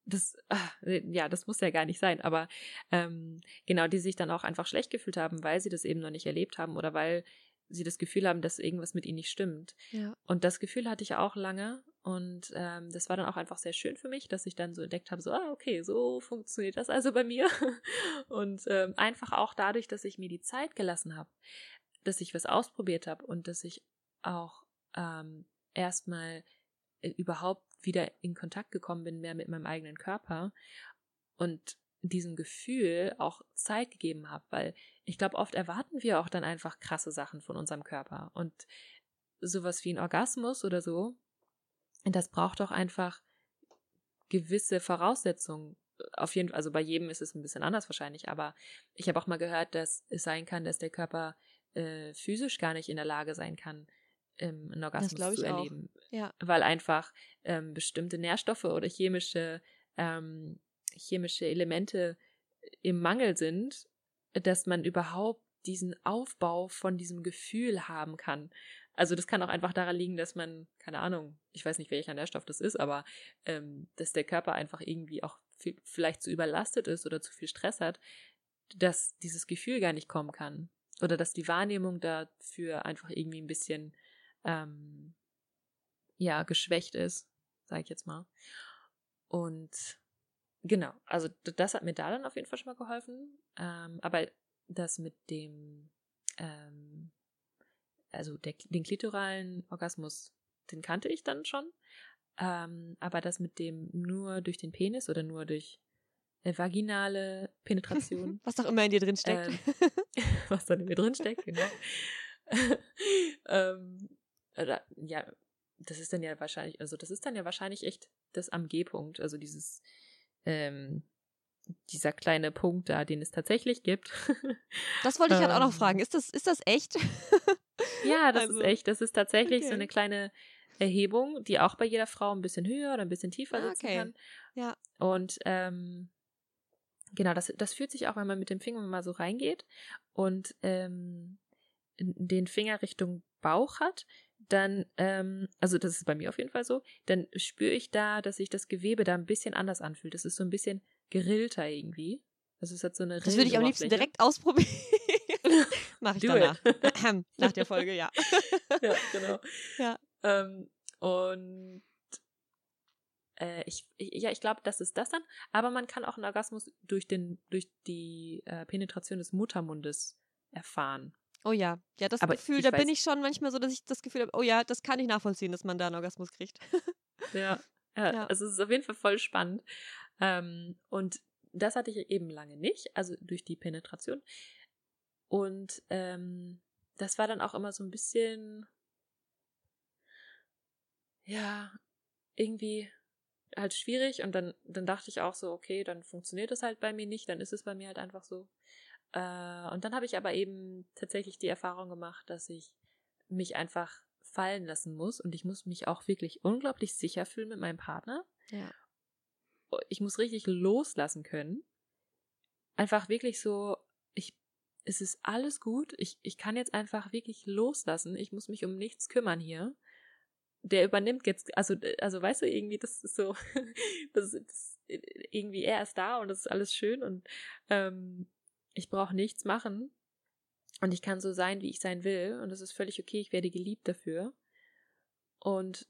das, ach, ja, das muss ja gar nicht sein, aber ähm, genau, die sich dann auch einfach schlecht gefühlt haben, weil sie das eben noch nicht erlebt haben oder weil sie das Gefühl haben, dass irgendwas mit ihnen nicht stimmt. Ja. Und das Gefühl hatte ich auch lange und ähm, das war dann auch einfach sehr schön für mich, dass ich dann so entdeckt habe, so, ah, okay, so funktioniert das also bei mir. und ähm, einfach auch dadurch, dass ich mir die Zeit gelassen habe, dass ich was ausprobiert habe und dass ich auch ähm, erstmal äh, überhaupt wieder in Kontakt gekommen bin, mehr mit meinem eigenen Körper und diesem Gefühl auch Zeit gegeben habe, weil ich glaube, oft erwarten wir auch dann einfach krasse Sachen von unserem Körper und sowas wie ein Orgasmus oder so, das braucht doch einfach gewisse Voraussetzungen. Auf jeden Fall, also bei jedem ist es ein bisschen anders wahrscheinlich, aber ich habe auch mal gehört, dass es sein kann, dass der Körper äh, physisch gar nicht in der Lage sein kann, ähm, einen Orgasmus zu erleben. Ja. Weil einfach ähm, bestimmte Nährstoffe oder chemische, ähm, chemische Elemente im Mangel sind, dass man überhaupt diesen Aufbau von diesem Gefühl haben kann. Also das kann auch einfach daran liegen, dass man, keine Ahnung, ich weiß nicht, welcher Nährstoff das ist, aber ähm, dass der Körper einfach irgendwie auch viel, vielleicht zu überlastet ist oder zu viel Stress hat, dass dieses Gefühl gar nicht kommen kann. Oder dass die Wahrnehmung dafür einfach irgendwie ein bisschen ähm, ja, geschwächt ist, sage ich jetzt mal. Und genau, also das hat mir da dann auf jeden Fall schon mal geholfen. Ähm, aber das mit dem ähm, also der, den klitoralen Orgasmus, den kannte ich dann schon. Ähm, aber das mit dem nur durch den Penis oder nur durch äh, vaginale Penetration. was auch immer in dir drin steckt. Ähm, was dann in mir drin steckt, genau. ähm, oder, ja, das ist dann ja wahrscheinlich, also das ist dann ja wahrscheinlich echt das am G-Punkt, also dieses, ähm, dieser kleine Punkt da, den es tatsächlich gibt. das wollte ich halt auch noch ähm. fragen. Ist das, ist das echt? Ja, das also, ist echt. Das ist tatsächlich okay. so eine kleine Erhebung, die auch bei jeder Frau ein bisschen höher oder ein bisschen tiefer ah, sitzen okay. kann. Ja. Und ähm, genau, das, das fühlt sich auch, wenn man mit dem Finger mal so reingeht und ähm, den Finger Richtung Bauch hat, dann, ähm, also das ist bei mir auf jeden Fall so, dann spüre ich da, dass sich das Gewebe da ein bisschen anders anfühlt. Das ist so ein bisschen gerillter irgendwie. Also es hat so eine Das würde ich am liebsten direkt ausprobieren. Mach ich Do danach. Nach der Folge, ja. ja, genau. Ja. Ähm, und äh, ich, ich, ja, ich glaube, das ist das dann. Aber man kann auch einen Orgasmus durch den, durch die äh, Penetration des Muttermundes erfahren. Oh ja, ja, das Aber Gefühl, da bin weiß- ich schon manchmal so, dass ich das Gefühl habe, oh ja, das kann ich nachvollziehen, dass man da einen Orgasmus kriegt. Ja, ja, Ja. also es ist auf jeden Fall voll spannend. Ähm, und das hatte ich eben lange nicht, also durch die Penetration. Und ähm, das war dann auch immer so ein bisschen, ja, irgendwie halt schwierig. Und dann, dann dachte ich auch so, okay, dann funktioniert es halt bei mir nicht, dann ist es bei mir halt einfach so. Äh, und dann habe ich aber eben tatsächlich die Erfahrung gemacht, dass ich mich einfach fallen lassen muss und ich muss mich auch wirklich unglaublich sicher fühlen mit meinem Partner. Ja. Ich muss richtig loslassen können. Einfach wirklich so, ich, es ist alles gut. Ich, ich kann jetzt einfach wirklich loslassen. Ich muss mich um nichts kümmern hier. Der übernimmt jetzt, also, also weißt du, irgendwie, das ist so, das ist irgendwie, er ist da und das ist alles schön und ähm, ich brauche nichts machen. Und ich kann so sein, wie ich sein will. Und das ist völlig okay. Ich werde geliebt dafür. Und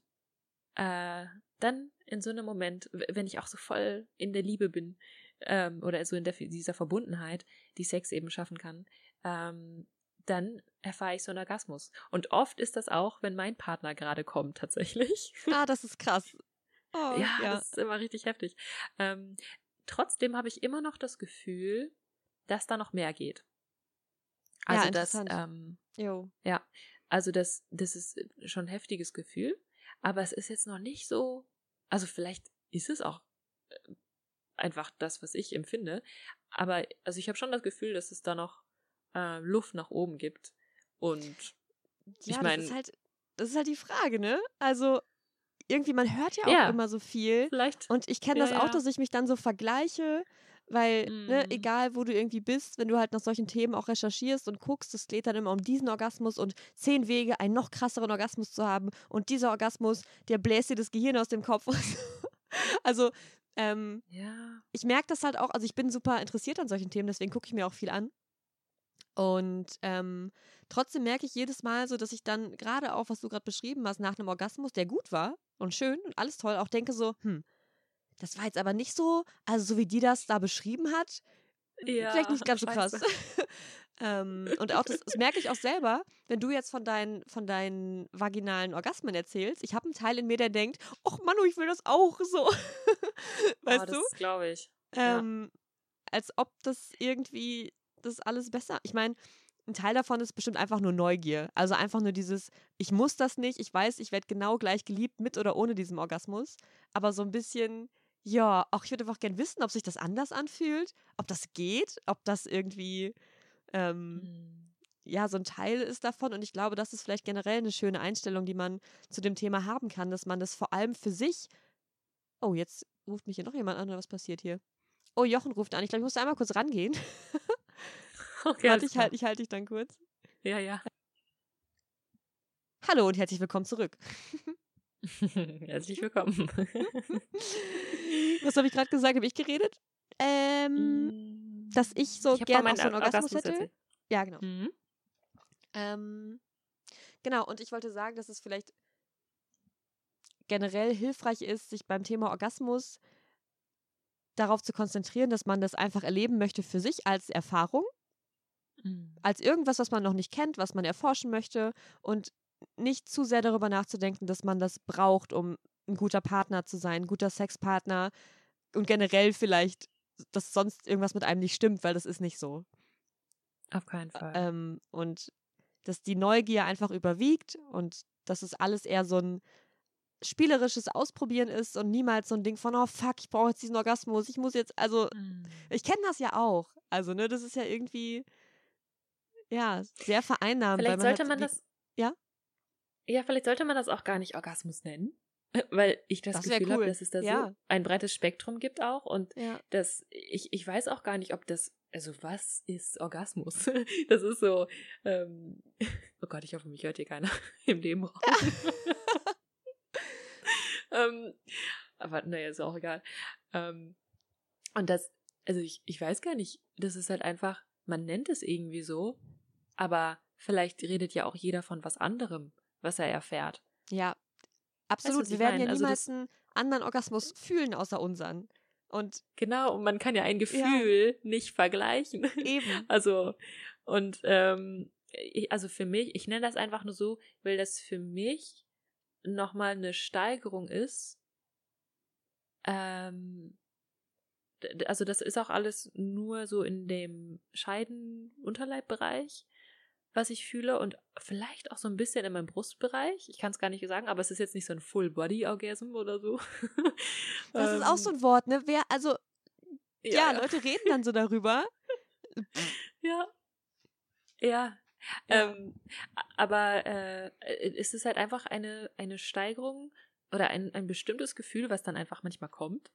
äh, dann in so einem Moment, wenn ich auch so voll in der Liebe bin ähm, oder so in der, dieser Verbundenheit, die Sex eben schaffen kann, ähm, dann erfahre ich so einen Orgasmus. Und oft ist das auch, wenn mein Partner gerade kommt, tatsächlich. Ah, das ist krass. Oh, ja, ja. das ist immer richtig heftig. Ähm, trotzdem habe ich immer noch das Gefühl, dass da noch mehr geht. Ja, Also dass interessant. ähm, Jo. ja, also das, das ist schon ein heftiges Gefühl, aber es ist jetzt noch nicht so, also vielleicht ist es auch äh, einfach das, was ich empfinde, aber also ich habe schon das Gefühl, dass es da noch äh, Luft nach oben gibt und Ja, Ich mein- das ist halt, das ist halt die Frage, ne? Also, irgendwie, man hört ja auch Ja. immer so viel. vielleicht, Und ich kenne Ja, das auch, ja. dass ich mich dann so vergleiche, weil, ne, Mhm. egal wo du irgendwie bist, wenn du halt nach solchen Themen auch recherchierst und guckst, es geht dann immer um diesen Orgasmus und zehn Wege, einen noch krasseren Orgasmus zu haben. Und dieser Orgasmus, der bläst dir das Gehirn aus dem Kopf. also, ähm, ja, ich merke das halt auch, also ich bin super interessiert an solchen Themen, deswegen gucke ich mir auch viel an. Und ähm, trotzdem merke ich jedes Mal so, dass ich dann gerade auch, was du gerade beschrieben hast, nach einem Orgasmus, der gut war und schön und alles toll, auch denke so, hm, das war jetzt aber nicht so, also so wie die das da beschrieben hat, ja vielleicht nicht ganz so krass. ähm, und auch das, das merke ich auch selber, wenn du jetzt von deinen, von deinen vaginalen Orgasmen erzählst. Ich habe einen Teil in mir, der denkt, ach Manu, ich will das auch so. weißt oh, du? das glaube ich. Ja. Ähm, als ob das irgendwie das alles besser. Ich meine, ein Teil davon ist bestimmt einfach nur Neugier. Also einfach nur dieses, ich muss das nicht, ich weiß, ich werde genau gleich geliebt mit oder ohne diesem Orgasmus. Aber so ein bisschen, ja, auch ich würde einfach gern wissen, ob sich das anders anfühlt, ob das geht, ob das irgendwie ähm, Hm. ja, so ein Teil ist davon. Und ich glaube, das ist vielleicht generell eine schöne Einstellung, die man zu dem Thema haben kann, dass man das vor allem für sich. Oh, jetzt ruft mich hier noch jemand an, oder was passiert hier? Oh, Jochen ruft an. Ich glaube, ich muss einmal kurz rangehen. Okay, Warte, ich halte ich halt dich dann kurz. Ja, ja. Hallo und herzlich willkommen zurück. Herzlich willkommen. Was habe ich gerade gesagt? Habe ich geredet? Ähm, dass ich so hab gern von auch so einen meinem Orgasmus hätte. ja, genau. Mhm. Ähm, genau, und ich wollte sagen, dass es vielleicht generell hilfreich ist, sich beim Thema Orgasmus darauf zu konzentrieren, dass man das einfach erleben möchte für sich als Erfahrung, Mhm. als irgendwas, was man noch nicht kennt, was man erforschen möchte und nicht zu sehr darüber nachzudenken, dass man das braucht, um ein guter Partner zu sein, ein guter Sexpartner und generell vielleicht, dass sonst irgendwas mit einem nicht stimmt, weil das ist nicht so. Auf keinen Fall. Ähm, und dass die Neugier einfach überwiegt und dass es alles eher so ein spielerisches Ausprobieren ist und niemals so ein Ding von, oh fuck, ich brauche jetzt diesen Orgasmus, ich muss jetzt, also Mhm. ich kenne das ja auch. Also, ne, das ist ja irgendwie, ja, sehr vereinnahmend. Vielleicht sollte hat man das. Ja? Ja, vielleicht sollte man das auch gar nicht Orgasmus nennen. Weil ich das, Das Gefühl habe, cool. dass es da Ja. so ein breites Spektrum gibt auch und Ja. das, ich, ich weiß auch gar nicht, ob das, also was ist Orgasmus? Das ist so, ähm, oh Gott, ich hoffe, mich hört hier keiner im Nebenraum. ähm, aber naja, ist auch egal. Ähm, und das, also ich, ich weiß gar nicht, das ist halt einfach, man nennt es irgendwie so, aber vielleicht redet ja auch jeder von was anderem, was er erfährt. Ja, absolut. was Wir werden meine? ja Also niemals das- einen anderen Orgasmus fühlen außer unseren. Und Genau, und man kann ja ein Gefühl nicht vergleichen. eben. Also, und ähm, ich, also für mich, ich nenne das einfach nur so, weil das für mich nochmal eine Steigerung ist. Ähm, also das ist auch alles nur so in dem Scheiden-Unterleibbereich, was ich fühle und vielleicht auch so ein bisschen in meinem Brustbereich. Ich kann es gar nicht sagen, aber es ist jetzt nicht so ein Full-Body-Orgasm oder so. Das ist auch so ein Wort, ne? Wer, also, ja, ja, ja. Leute reden dann so darüber. ja. Ja. ja. Ähm, aber äh, es ist halt einfach eine, eine Steigerung oder ein, ein bestimmtes Gefühl, was dann einfach manchmal kommt.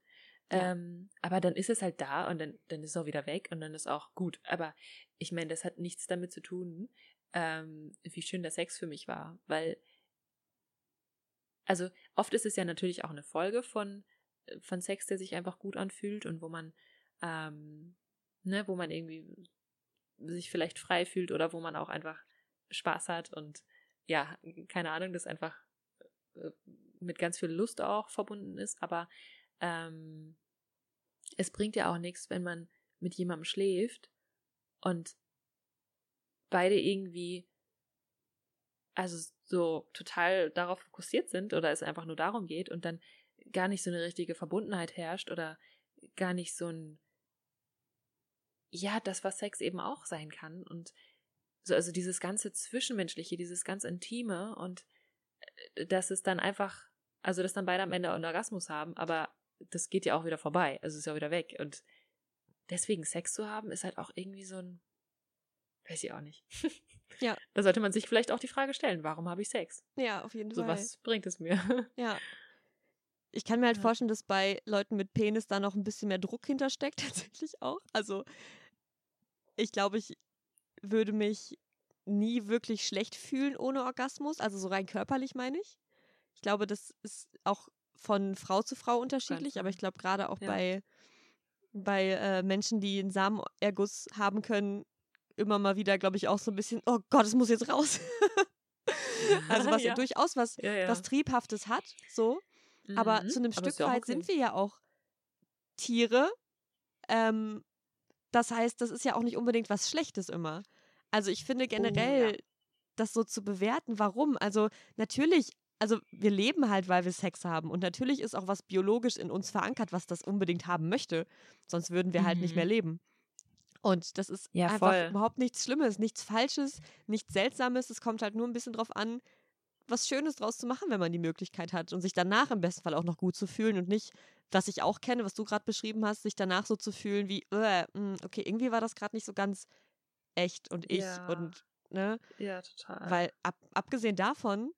Ähm, aber dann ist es halt da und dann, dann ist es auch wieder weg und dann ist auch gut. Aber ich meine, das hat nichts damit zu tun, ähm, wie schön der Sex für mich war. Weil, also oft ist es ja natürlich auch eine Folge von, von Sex, der sich einfach gut anfühlt und wo man, ähm, ne, wo man irgendwie sich vielleicht frei fühlt oder wo man auch einfach Spaß hat und ja, keine Ahnung, das einfach äh, mit ganz viel Lust auch verbunden ist, aber ähm, es bringt ja auch nichts, wenn man mit jemandem schläft und beide irgendwie also so total darauf fokussiert sind oder es einfach nur darum geht und dann gar nicht so eine richtige Verbundenheit herrscht oder gar nicht so ein ja, das, was Sex eben auch sein kann und so, also dieses ganze Zwischenmenschliche, dieses ganz Intime und äh, dass es dann einfach, also dass dann beide am Ende einen Orgasmus haben, aber das geht ja auch wieder vorbei. Also ist ja wieder weg. Und deswegen Sex zu haben, ist halt auch irgendwie so ein. Weiß ich auch nicht. Ja. Da sollte man sich vielleicht auch die Frage stellen, warum habe ich Sex? Ja, auf jeden so, Fall. So was bringt es mir? Ja. Ich kann mir halt ja. vorstellen, dass bei Leuten mit Penis da noch ein bisschen mehr Druck hintersteckt, tatsächlich auch. Also, ich glaube, ich würde mich nie wirklich schlecht fühlen ohne Orgasmus, also so rein körperlich meine ich. Ich glaube, das ist auch von Frau zu Frau unterschiedlich, aber ich glaube gerade auch ja. bei, bei äh, Menschen, die einen Samenerguss haben können, immer mal wieder, glaube ich, auch so ein bisschen, oh Gott, es muss jetzt raus. also was ja, durchaus was, ja, was Triebhaftes hat, so. Mhm. Aber zu einem aber Stück weit okay. sind wir ja auch Tiere. Ähm, das heißt, das ist ja auch nicht unbedingt was Schlechtes immer. Also ich finde oh, generell, oh, das so zu bewerten, warum. Also natürlich also wir leben halt, weil wir Sex haben. Und natürlich ist auch was biologisch in uns verankert, was das unbedingt haben möchte. Sonst würden wir halt nicht mehr mhm. leben. Und das ist ja, einfach voll. überhaupt nichts Schlimmes, nichts Falsches, nichts Seltsames. Es kommt halt nur ein bisschen drauf an, was Schönes draus zu machen, wenn man die Möglichkeit hat. Und sich danach im besten Fall auch noch gut zu fühlen und nicht, was ich auch kenne, was du gerade beschrieben hast, sich danach so zu fühlen wie, äh, hm, okay, irgendwie war das gerade nicht so ganz echt und ich ja. und, ne? Ja, total. Weil ab, abgesehen davon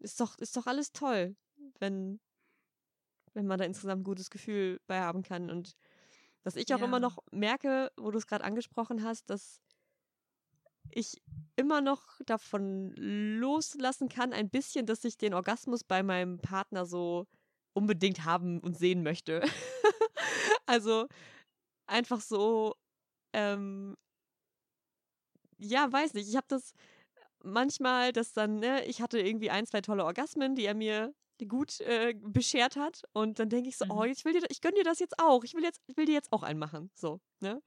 ist doch, ist doch alles toll, wenn, wenn man da insgesamt ein gutes Gefühl bei haben kann. Und was ich auch ja. immer noch merke, wo du es gerade angesprochen hast, dass ich immer noch davon loslassen kann, ein bisschen, dass ich den Orgasmus bei meinem Partner so unbedingt haben und sehen möchte. also einfach so, ähm, ja, weiß nicht, ich habe das manchmal, dass dann, ne, ich hatte irgendwie ein, zwei tolle Orgasmen, die er mir gut äh, beschert hat. Und dann denke ich so, oh, mhm. oh, ich will dir, ich gönne dir das jetzt auch. Ich will jetzt, ich will dir jetzt auch einen machen. So, ne?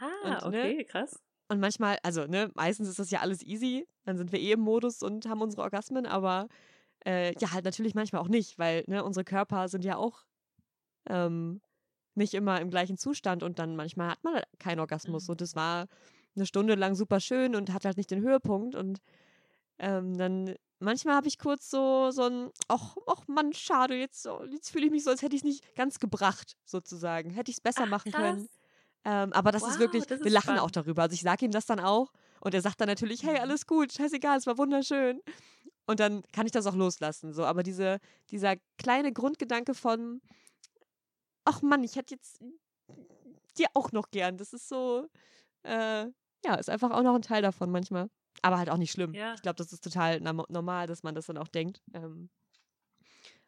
Ah, und, ne, okay, ne? krass. Und manchmal, also, ne, meistens ist das ja alles easy. Dann sind wir eh im Modus und haben unsere Orgasmen, aber äh, ja, halt natürlich manchmal auch nicht, weil, ne, unsere Körper sind ja auch ähm, nicht immer im gleichen Zustand und dann manchmal hat man halt keinen Orgasmus. Mhm. Und das war eine Stunde lang super schön und hat halt nicht den Höhepunkt. Und ähm, dann manchmal habe ich kurz so, so ein, ach, ach Mann, schade, jetzt, jetzt fühle ich mich so, als hätte ich es nicht ganz gebracht, sozusagen. Hätte ich es besser ach, machen krass. können. Ähm, aber das wow, ist wirklich, das ist wir lachen spannend. auch darüber. Also ich sage ihm das dann auch und er sagt dann natürlich, hey, mhm. alles gut, scheißegal, es war wunderschön. Und dann kann ich das auch loslassen. So. Aber diese, dieser kleine Grundgedanke von, ach Mann, ich hätte jetzt dir auch noch gern. Das ist so, äh, ja, ist einfach auch noch ein Teil davon manchmal. Aber halt auch nicht schlimm. Ja. Ich glaube, das ist total normal, dass man das dann auch denkt. Ähm,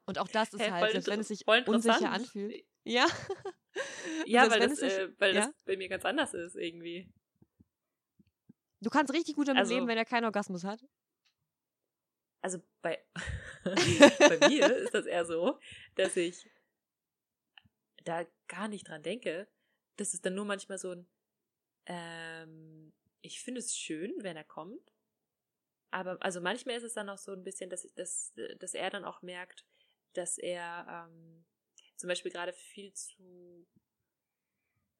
und auch das ist hey, halt, selbst wenn es sich unsicher anfühlt. Ja. ja, weil, das, sich, äh, weil ja? das bei mir ganz anders ist irgendwie. Du kannst richtig gut damit also, leben, wenn er keinen Orgasmus hat. Also bei, bei mir ist das eher so, dass ich da gar nicht dran denke. Das ist dann nur manchmal so ein, ähm, ich finde es schön, wenn er kommt. Aber also manchmal ist es dann auch so ein bisschen, dass, dass, dass er dann auch merkt, dass er ähm, zum Beispiel gerade viel zu,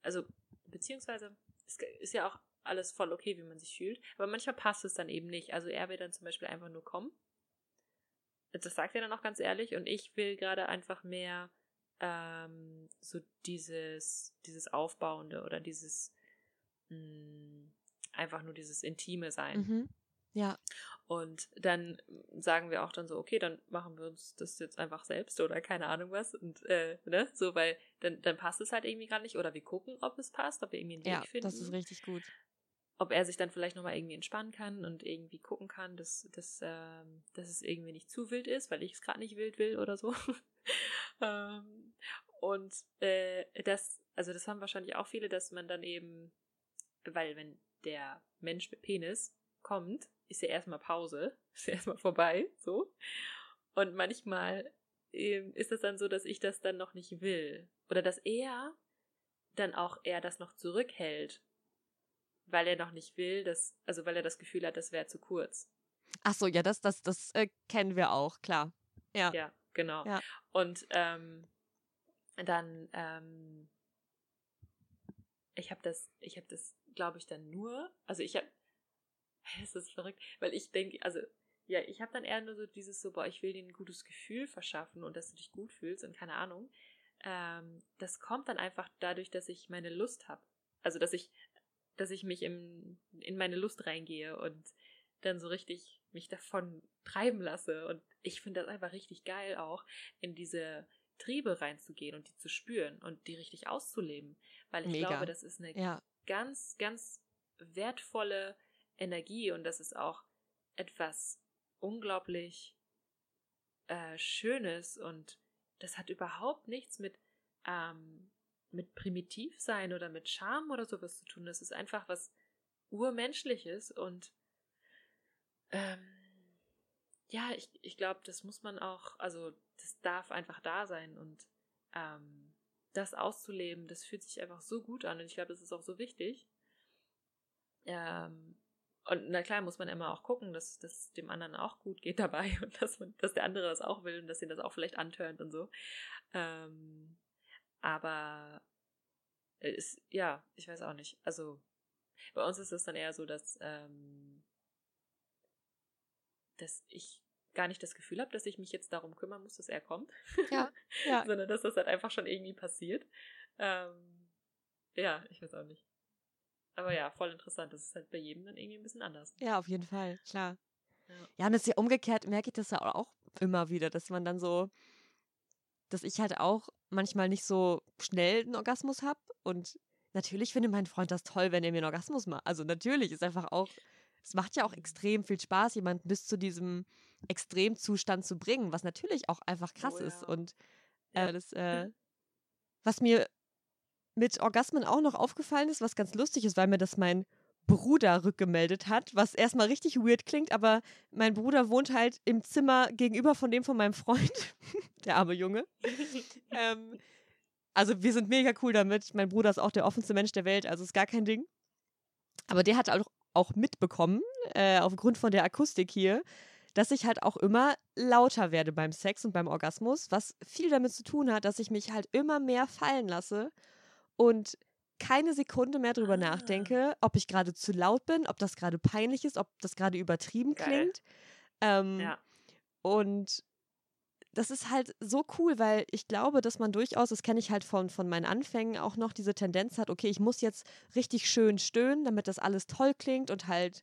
also beziehungsweise es ist ja auch alles voll okay, wie man sich fühlt, aber manchmal passt es dann eben nicht. Also er will dann zum Beispiel einfach nur kommen. Das sagt er dann auch ganz ehrlich und ich will gerade einfach mehr ähm, so dieses, dieses Aufbauende oder dieses mh, einfach nur dieses Intime sein. Mhm. Ja. Und dann sagen wir auch dann so, okay, dann machen wir uns das jetzt einfach selbst oder keine Ahnung was. Und äh, ne, so, weil dann, dann passt es halt irgendwie gerade nicht. Oder wir gucken, ob es passt, ob wir irgendwie einen Weg ja, finden. Das ist richtig gut. Ob er sich dann vielleicht nochmal irgendwie entspannen kann und irgendwie gucken kann, dass, dass, ähm, dass es irgendwie nicht zu wild ist, weil ich es gerade nicht wild will oder so. ähm, und äh, das, also das haben wahrscheinlich auch viele, dass man dann eben, weil wenn der Mensch mit Penis kommt, ist ja erstmal Pause, ist ja erstmal vorbei, so. Und manchmal ähm, ist es dann so, dass ich das dann noch nicht will. Oder dass er dann auch eher das noch zurückhält, weil er noch nicht will, dass, also weil er das Gefühl hat, das wäre zu kurz. Ach so, ja, das, das, das äh, kennen wir auch, klar. Ja. Ja, genau. Ja. Und ähm, dann, ähm, ich habe das, ich habe das, glaube ich, dann nur, also ich habe, es ist verrückt, weil ich denke, also ja, ich habe dann eher nur so dieses so, boah, ich will dir ein gutes Gefühl verschaffen und dass du dich gut fühlst und keine Ahnung. Ähm, das kommt dann einfach dadurch, dass ich meine Lust habe. Also dass ich, dass ich mich im, in meine Lust reingehe und dann so richtig mich davon treiben lasse. Und ich finde das einfach richtig geil auch, in diese Triebe reinzugehen und die zu spüren und die richtig auszuleben. Weil ich Mega. glaube, das ist eine ja. Ganz, ganz wertvolle Energie und das ist auch etwas unglaublich äh, Schönes und das hat überhaupt nichts mit, ähm, mit primitiv sein oder mit Charme oder sowas zu tun. Das ist einfach was Urmenschliches und ähm, ja, ich, ich glaube, das muss man auch, also das darf einfach da sein und ähm, das auszuleben, das fühlt sich einfach so gut an und ich glaube, das ist auch so wichtig. Ähm, und na klar muss man immer auch gucken, dass das dem anderen auch gut geht dabei und dass man, dass der andere das auch will und dass ihn das auch vielleicht antörnt und so. Ähm, aber ist, ja, ich weiß auch nicht. Also bei uns ist es dann eher so, dass, ähm, dass ich gar nicht das Gefühl habe, dass ich mich jetzt darum kümmern muss, dass er kommt. Ja. ja. Sondern dass das halt einfach schon irgendwie passiert. Ähm, ja, ich weiß auch nicht. Aber ja, voll interessant. Das ist halt bei jedem dann irgendwie ein bisschen anders. Ja, auf jeden Fall, klar. Ja, ja und das ist ja umgekehrt, merke ich das ja auch immer wieder, dass man dann so, dass ich halt auch manchmal nicht so schnell einen Orgasmus habe. Und natürlich finde mein Freund das toll, wenn er mir einen Orgasmus macht. Also natürlich ist einfach auch, es macht ja auch extrem viel Spaß, jemanden bis zu diesem Extremzustand zu bringen, was natürlich auch einfach krass oh, ja. ist. Und äh, das, äh, was mir mit Orgasmen auch noch aufgefallen ist, was ganz lustig ist, weil mir das mein Bruder rückgemeldet hat, was erstmal richtig weird klingt, aber mein Bruder wohnt halt im Zimmer gegenüber von dem von meinem Freund, der arme Junge. ähm, also wir sind mega cool damit. Mein Bruder ist auch der offenste Mensch der Welt, also ist gar kein Ding. Aber der hat auch, auch mitbekommen, äh, aufgrund von der Akustik hier, dass ich halt auch immer lauter werde beim Sex und beim Orgasmus, was viel damit zu tun hat, dass ich mich halt immer mehr fallen lasse und keine Sekunde mehr drüber ah. nachdenke, ob ich gerade zu laut bin, ob das gerade peinlich ist, ob das gerade übertrieben Geil. klingt. Ähm, ja. Und das ist halt so cool, weil ich glaube, dass man durchaus, das kenne ich halt von, von meinen Anfängen auch noch, diese Tendenz hat, okay, ich muss jetzt richtig schön stöhnen, damit das alles toll klingt und halt,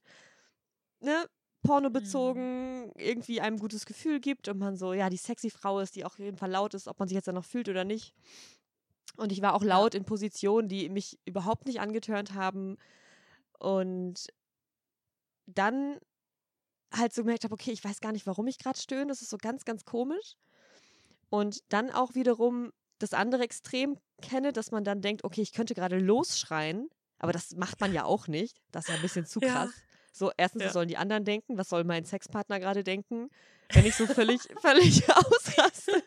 ne, pornobezogen mhm. irgendwie einem gutes Gefühl gibt und man so, ja, die sexy Frau ist, die auch auf jeden Fall laut ist, ob man sich jetzt dann noch fühlt oder nicht. Und ich war auch laut in Positionen, die mich überhaupt nicht angetörnt haben. Und dann halt so gemerkt habe, okay, ich weiß gar nicht, warum ich gerade stöhne. Das ist so ganz, ganz komisch. Und dann auch wiederum das andere Extrem kenne, dass man dann denkt, okay, ich könnte gerade losschreien. Aber das macht man ja auch nicht. Das ist ja ein bisschen zu krass. Ja. So, erstens, ja. was sollen die anderen denken? Was soll mein Sexpartner gerade denken? Wenn ich so völlig, völlig ausraste.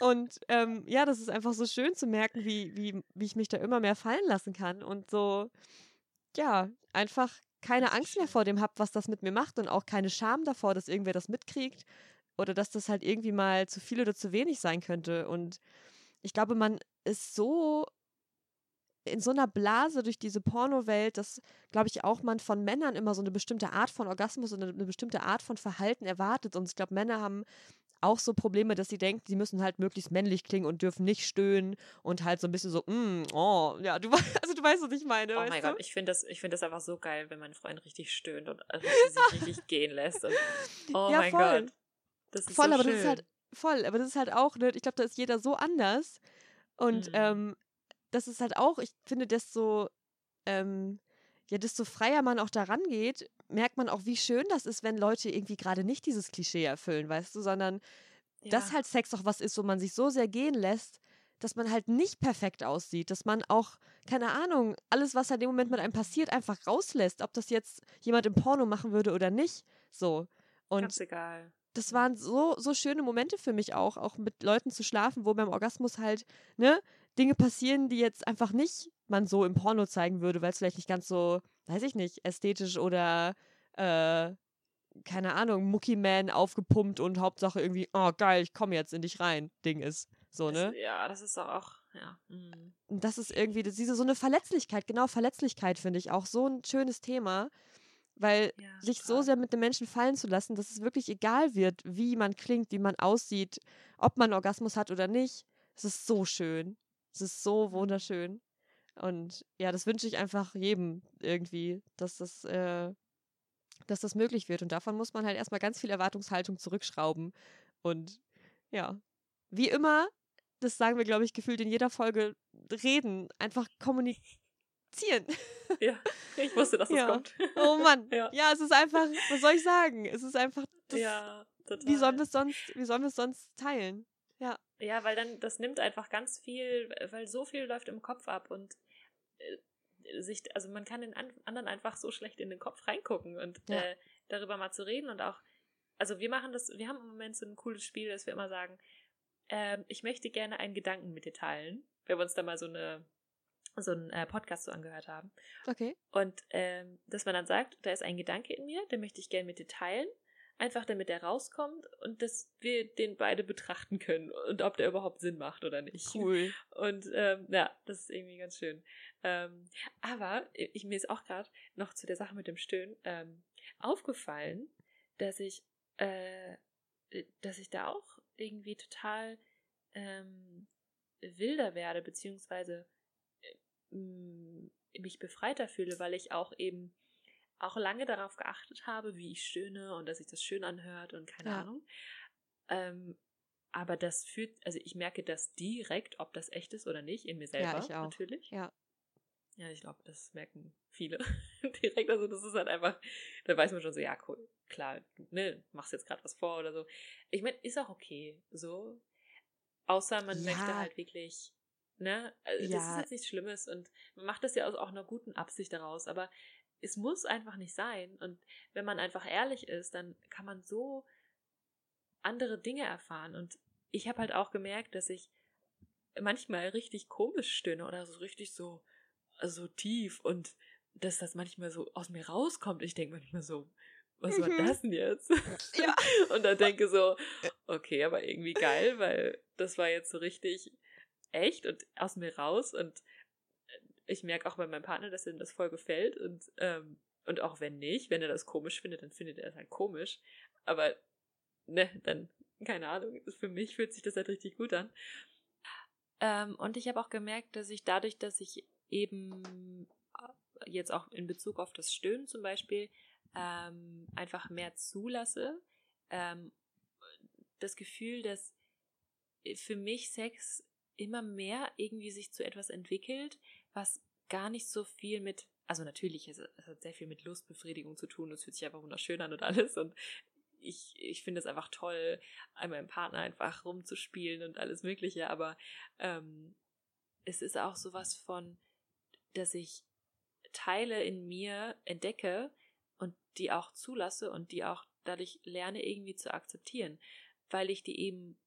Und ähm, ja, das ist einfach so schön zu merken, wie, wie, wie ich mich da immer mehr fallen lassen kann und so ja, einfach keine Angst mehr vor dem habe, was das mit mir macht und auch keine Scham davor, dass irgendwer das mitkriegt oder dass das halt irgendwie mal zu viel oder zu wenig sein könnte. Und ich glaube, man ist so in so einer Blase durch diese Pornowelt, dass, glaube ich, auch man von Männern immer so eine bestimmte Art von Orgasmus und eine, eine bestimmte Art von Verhalten erwartet. Und ich glaube, Männer haben auch so Probleme, dass sie denken, sie müssen halt möglichst männlich klingen und dürfen nicht stöhnen und halt so ein bisschen so, mm, oh, ja, du, also du weißt, was ich meine. Oh mein? Gott, ich finde das, find das einfach so geil, wenn mein Freund richtig stöhnt und also sich richtig gehen lässt. Und, oh ja, mein voll. Gott. Das ist voll, so aber schön. das ist halt, voll, aber das ist halt auch, ne, ich glaube, da ist jeder so anders. Und mhm. ähm, das ist halt auch, ich finde, desto, ähm, ja, desto freier man auch daran geht, merkt man auch, wie schön das ist, wenn Leute irgendwie gerade nicht dieses Klischee erfüllen, weißt du, sondern ja. dass halt Sex auch was ist, wo man sich so sehr gehen lässt, dass man halt nicht perfekt aussieht, dass man auch, keine Ahnung, alles, was halt im Moment mit einem passiert, einfach rauslässt, ob das jetzt jemand im Porno machen würde oder nicht. So. Und Ganz egal. Das waren so, so schöne Momente für mich auch, auch mit Leuten zu schlafen, wo beim Orgasmus halt, ne, Dinge passieren, die jetzt einfach nicht man so im Porno zeigen würde, weil es vielleicht nicht ganz so, weiß ich nicht, ästhetisch oder äh, keine Ahnung, Mucky Man aufgepumpt und Hauptsache irgendwie, oh geil, ich komme jetzt in dich rein, Ding ist. So, ne? Das, ja, das ist auch, ja. Mhm. Und das ist irgendwie, das, diese so eine Verletzlichkeit, genau Verletzlichkeit finde ich auch so ein schönes Thema, weil ja, sich total. so sehr mit dem Menschen fallen zu lassen, dass es wirklich egal wird, wie man klingt, wie man aussieht, ob man Orgasmus hat oder nicht. Es ist so schön. Es ist so wunderschön. Und ja, das wünsche ich einfach jedem irgendwie, dass das, äh, dass das möglich wird. Und davon muss man halt erstmal ganz viel Erwartungshaltung zurückschrauben. Und ja, wie immer, das sagen wir, glaube ich, gefühlt in jeder Folge, reden, einfach kommunizieren. Ja, ich wusste, dass ja. kommt. Oh Mann. Ja. ja. es ist einfach, was soll ich sagen? Es ist einfach, das, ja, total. Wie sollen wir es sonst, wie sollen wir es sonst teilen? Ja. Ja, weil dann, das nimmt einfach ganz viel, weil so viel läuft im Kopf ab und äh, sich, also man kann den anderen einfach so schlecht in den Kopf reingucken und ja. äh, darüber mal zu reden und auch, also wir machen das, wir haben im Moment so ein cooles Spiel, dass wir immer sagen, äh, ich möchte gerne einen Gedanken mit dir teilen, wenn wir uns da mal so eine so einen äh, Podcast so angehört haben. Okay. Und ähm, dass man dann sagt, da ist ein Gedanke in mir, den möchte ich gerne mit dir teilen einfach damit er rauskommt und dass wir den beide betrachten können und ob der überhaupt Sinn macht oder nicht. Cool. Und ähm, ja, das ist irgendwie ganz schön. Ähm, aber ich, mir ist auch gerade noch zu der Sache mit dem Stöhnen ähm, aufgefallen, dass ich, äh, dass ich da auch irgendwie total ähm, wilder werde, beziehungsweise äh, mich befreiter fühle, weil ich auch eben auch lange darauf geachtet habe, wie ich stöhne und dass sich das schön anhört und keine ja. Ahnung. Ähm, aber das fühlt, also ich merke das direkt, ob das echt ist oder nicht, in mir selber ja, ich auch. natürlich. Ja. Ja, ich glaube, das merken viele direkt. Also das ist halt einfach, da weiß man schon so, ja, cool, klar, ne, machst jetzt gerade was vor oder so. Ich meine, ist auch okay, so. Außer man ja. möchte halt wirklich, ne, also ja. das ist jetzt nichts Schlimmes und man macht das ja aus auch einer guten Absicht daraus, aber es muss einfach nicht sein. Und wenn man einfach ehrlich ist, dann kann man so andere Dinge erfahren. Und ich habe halt auch gemerkt, dass ich manchmal richtig komisch stöhne oder so richtig so, so tief und dass das manchmal so aus mir rauskommt. Ich denke manchmal so, was war mhm. das denn jetzt? Ja. und dann denke so, okay, aber irgendwie geil, weil das war jetzt so richtig echt und aus mir raus und ich merke auch bei meinem Partner, dass ihm das voll gefällt und, ähm, und auch wenn nicht, wenn er das komisch findet, dann findet er es halt komisch. Aber, ne, dann, keine Ahnung, für mich fühlt sich das halt richtig gut an. Ähm, und ich habe auch gemerkt, dass ich dadurch, dass ich eben äh, jetzt auch in Bezug auf das Stöhnen zum Beispiel ähm, einfach mehr zulasse, ähm, das Gefühl, dass für mich Sex immer mehr irgendwie sich zu etwas entwickelt, was gar nicht so viel mit, also natürlich, es, es hat sehr viel mit Lustbefriedigung zu tun, es fühlt sich einfach wunderschön an und alles und ich, ich finde es einfach toll, einmal im Partner einfach rumzuspielen und alles Mögliche, aber ähm, es ist auch sowas von, dass ich Teile in mir entdecke und die auch zulasse und die auch dadurch lerne irgendwie zu akzeptieren, weil ich die eben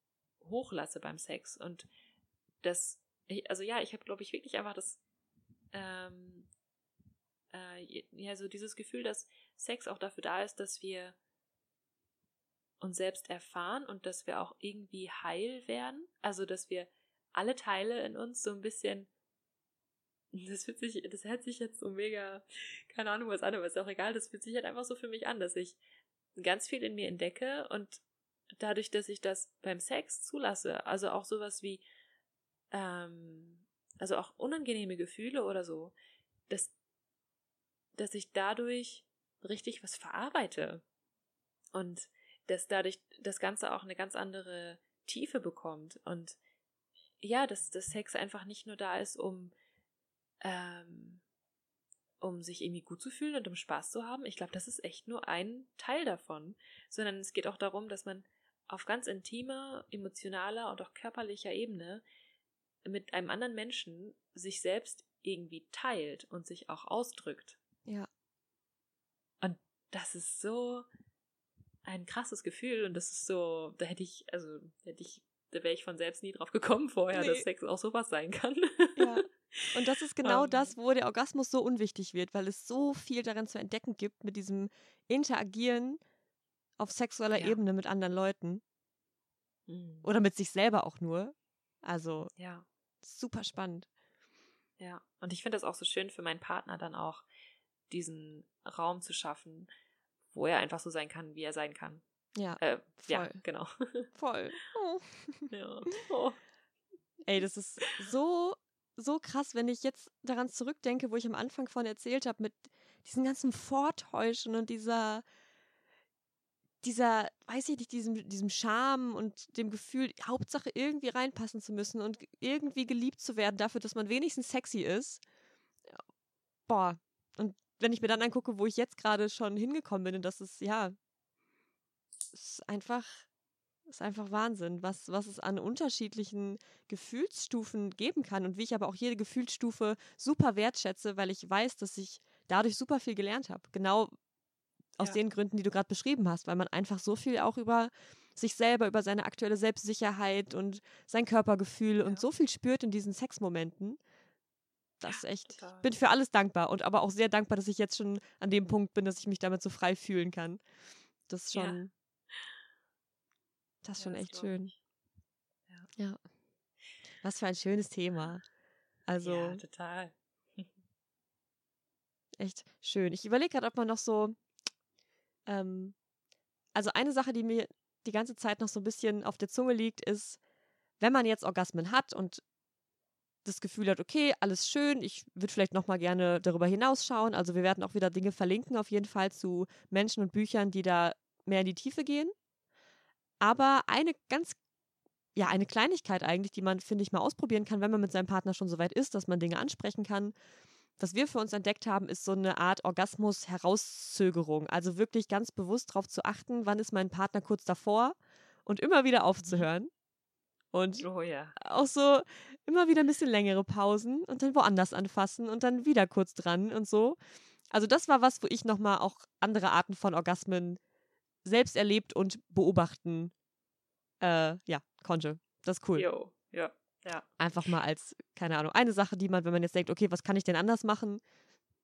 hochlasse beim Sex und das, also ja, ich habe glaube ich wirklich einfach das ähm, äh, ja, so dieses Gefühl, dass Sex auch dafür da ist, dass wir uns selbst erfahren und dass wir auch irgendwie heil werden. Also, dass wir alle Teile in uns so ein bisschen das fühlt sich, das hört sich jetzt so mega, keine Ahnung was an, aber ist auch egal, das fühlt sich halt einfach so für mich an, dass ich ganz viel in mir entdecke und dadurch, dass ich das beim Sex zulasse, also auch sowas wie, ähm, also auch unangenehme Gefühle oder so, dass, dass ich dadurch richtig was verarbeite. Und dass dadurch das Ganze auch eine ganz andere Tiefe bekommt. Und ja, dass das Sex einfach nicht nur da ist, um ähm, um sich irgendwie gut zu fühlen und um Spaß zu haben. Ich glaube, das ist echt nur ein Teil davon, sondern es geht auch darum, dass man auf ganz intimer, emotionaler und auch körperlicher Ebene mit einem anderen Menschen sich selbst irgendwie teilt und sich auch ausdrückt. Ja. Und das ist so ein krasses Gefühl und das ist so, da hätte ich, also hätte ich, da wäre ich von selbst nie drauf gekommen vorher, nee. dass Sex auch sowas sein kann. Ja. Und das ist genau um. das, wo der Orgasmus so unwichtig wird, weil es so viel darin zu entdecken gibt mit diesem Interagieren auf sexueller ja. Ebene mit anderen Leuten. Mhm. Oder mit sich selber auch nur. Also, ja. Super spannend. Ja, und ich finde das auch so schön für meinen Partner dann auch, diesen Raum zu schaffen, wo er einfach so sein kann, wie er sein kann. Ja, äh, ja genau. Voll. Oh. Ja. Oh. Ey, das ist so so krass, wenn ich jetzt daran zurückdenke, wo ich am Anfang von erzählt habe, mit diesem ganzen Vortäuschen und dieser, dieser, weiß ich nicht, diesem, diesem Charme und dem Gefühl, Hauptsache irgendwie reinpassen zu müssen und irgendwie geliebt zu werden dafür, dass man wenigstens sexy ist. Boah. Und wenn ich mir dann angucke, wo ich jetzt gerade schon hingekommen bin, das ist, ja, ist einfach ist einfach Wahnsinn, was, was es an unterschiedlichen Gefühlsstufen geben kann und wie ich aber auch jede Gefühlsstufe super wertschätze, weil ich weiß, dass ich dadurch super viel gelernt habe. Genau aus ja. den Gründen, die du gerade beschrieben hast, weil man einfach so viel auch über sich selber, über seine aktuelle Selbstsicherheit und sein Körpergefühl ja. und so viel spürt in diesen Sexmomenten. Das ist echt. Ich bin für alles dankbar und aber auch sehr dankbar, dass ich jetzt schon an dem Punkt bin, dass ich mich damit so frei fühlen kann. Das ist schon, das ist schon echt schön. Ja. ja. Was für ein schönes Thema. Also. Ja, total. echt schön. Ich überlege gerade, ob man noch so. Ähm, also eine Sache, die mir die ganze Zeit noch so ein bisschen auf der Zunge liegt, ist, wenn man jetzt Orgasmen hat und das Gefühl hat, okay, alles schön, ich würde vielleicht noch mal gerne darüber hinausschauen. Also wir werden auch wieder Dinge verlinken, auf jeden Fall zu Menschen und Büchern, die da mehr in die Tiefe gehen. Aber eine ganz, ja, eine Kleinigkeit eigentlich, die man, finde ich, mal ausprobieren kann, wenn man mit seinem Partner schon so weit ist, dass man Dinge ansprechen kann. Was wir für uns entdeckt haben, ist so eine Art Orgasmus-Herauszögerung. Also wirklich ganz bewusst darauf zu achten, wann ist mein Partner kurz davor und immer wieder mhm. aufzuhören. Und oh, ja. auch so immer wieder ein bisschen längere Pausen und dann woanders anfassen und dann wieder kurz dran und so. Also das war was, wo ich nochmal auch andere Arten von Orgasmen selbst erlebt und beobachten, äh, ja, konnte. Das ist cool. Jo, ja. Einfach mal als, keine Ahnung, eine Sache, die man, wenn man jetzt denkt, okay, was kann ich denn anders machen?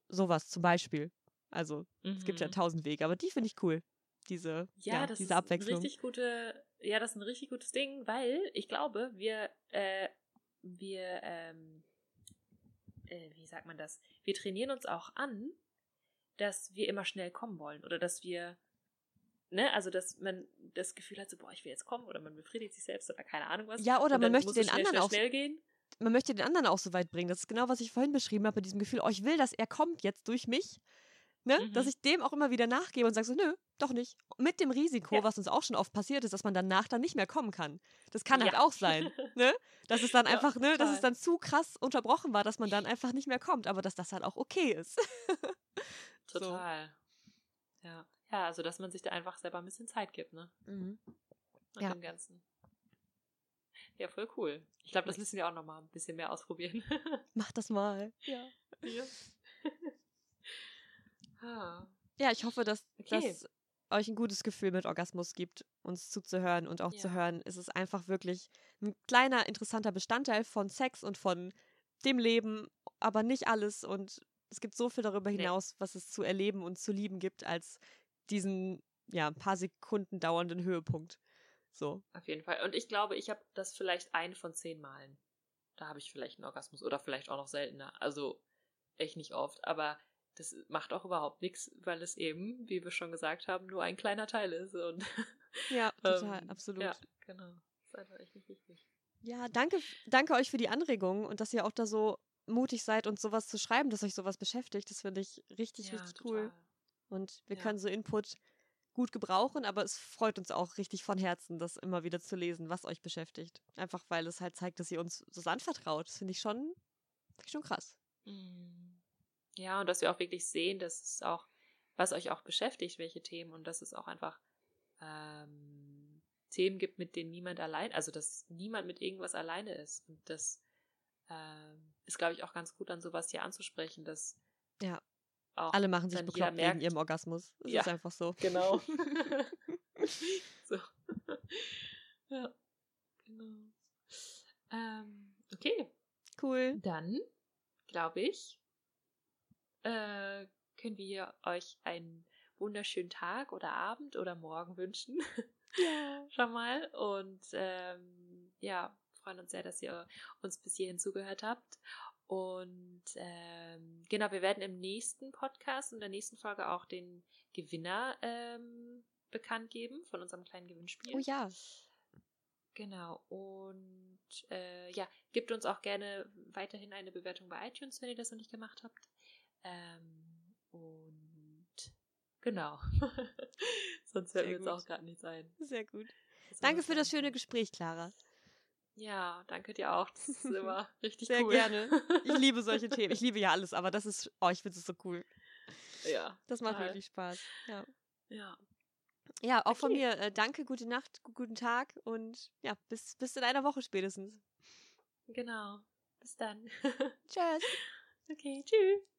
Sowas zum Beispiel. Also, mhm. es gibt ja mhm. tausend Wege, aber die finde ich cool. Diese, ja, ja das diese Abwechslung. Ist richtig gute, ja, das ist ein richtig gutes Ding, weil ich glaube, wir, äh, wir, ähm, äh, wie sagt man das? Wir trainieren uns auch an, dass wir immer schnell kommen wollen oder dass wir ne, also dass man das Gefühl hat, so, boah, ich will jetzt kommen oder man befriedigt sich selbst oder keine Ahnung was. Ja, oder man möchte den schnell, anderen schnell, auch. Schnell gehen. Man möchte den anderen auch so weit bringen. Das ist genau, was ich vorhin beschrieben habe, mit diesem Gefühl, oh, ich will, dass er kommt jetzt durch mich. Ne? Mhm. Dass ich dem auch immer wieder nachgebe und sage so, nö, doch nicht. Mit dem Risiko, ja. was uns auch schon oft passiert ist, dass man danach dann nicht mehr kommen kann. Das kann halt ja. halt auch sein. Ne? Dass es dann ja, einfach, ne, dass es dann zu krass unterbrochen war, dass man dann einfach nicht mehr kommt, aber dass das halt auch okay ist. Total. So. Ja. Ja, also dass man sich da einfach selber ein bisschen Zeit gibt, ne? Mhm. Ja. dem Ganzen. Ja, voll cool. Ich glaube, das müssen wir auch noch mal ein bisschen mehr ausprobieren. Mach das mal. Ja. Ja, ah. ja ich hoffe, dass okay. das euch ein gutes Gefühl mit Orgasmus gibt, uns zuzuhören und auch ja. zu hören. Es ist einfach wirklich ein kleiner, interessanter Bestandteil von Sex und von dem Leben, aber nicht alles und Es gibt so viel darüber hinaus, nee. was es zu erleben und zu lieben gibt, als diesen, ja, ein paar Sekunden dauernden Höhepunkt. So. Auf jeden Fall. Und ich glaube, ich habe das vielleicht ein von zehn Malen. Da habe ich vielleicht einen Orgasmus oder vielleicht auch noch seltener. Also echt nicht oft. Aber das macht auch überhaupt nichts, weil es eben, wie wir schon gesagt haben, nur ein kleiner Teil ist. Und ja, total, ähm, absolut. Ja, genau. Das ist einfach echt nicht wichtig. Ja, danke, danke euch für die Anregung und dass ihr auch da so mutig seid und sowas zu schreiben, dass euch sowas beschäftigt. Das finde ich richtig, ja, richtig total. cool. Und wir ja. können so Input gut gebrauchen, aber es freut uns auch richtig von Herzen, das immer wieder zu lesen, was euch beschäftigt. Einfach weil es halt zeigt, dass ihr uns so anvertraut. Das finde ich schon, find ich schon krass. Mhm. Ja, und dass wir auch wirklich sehen, dass es auch, was euch auch beschäftigt, welche Themen und dass es auch einfach ähm, Themen gibt, mit denen niemand allein, also dass niemand mit irgendwas alleine ist. Und das ähm, ist, glaube ich, auch ganz gut, an sowas hier anzusprechen, dass ja. Alle machen sich bekloppt wegen ihrem Orgasmus. Das ja, ist einfach so. Genau. so. ja, genau. Ähm, okay. Cool. Dann, glaube ich, äh, können wir euch einen wunderschönen Tag oder Abend oder Morgen wünschen. Ja. Schon mal. Und ähm, ja, freuen uns sehr, dass ihr uns bis hierhin zugehört habt. Und ähm, genau, wir werden im nächsten Podcast, in der nächsten Folge auch den Gewinner ähm, bekannt geben von unserem kleinen Gewinnspiel. Oh ja. Genau. Und äh, ja, gebt uns auch gerne weiterhin eine Bewertung bei iTunes, wenn ihr das noch nicht gemacht habt. Ähm, und genau. Sonst fällt mir jetzt auch gerade nichts ein. Sehr gut. Danke für das schöne Gespräch, Clara. Ja, danke dir auch. Das ist immer richtig Sehr cool. Sehr gerne. Ich liebe solche Themen. Ich liebe ja alles, aber das ist, oh, ich finde es so cool. Ja. Das macht total. wirklich Spaß. Ja. Ja. Ja, auch okay. von mir. Äh, danke, gute Nacht, guten Tag und ja, bis, bis in einer Woche spätestens. Genau. Bis dann. Tschüss. Okay, tschüss.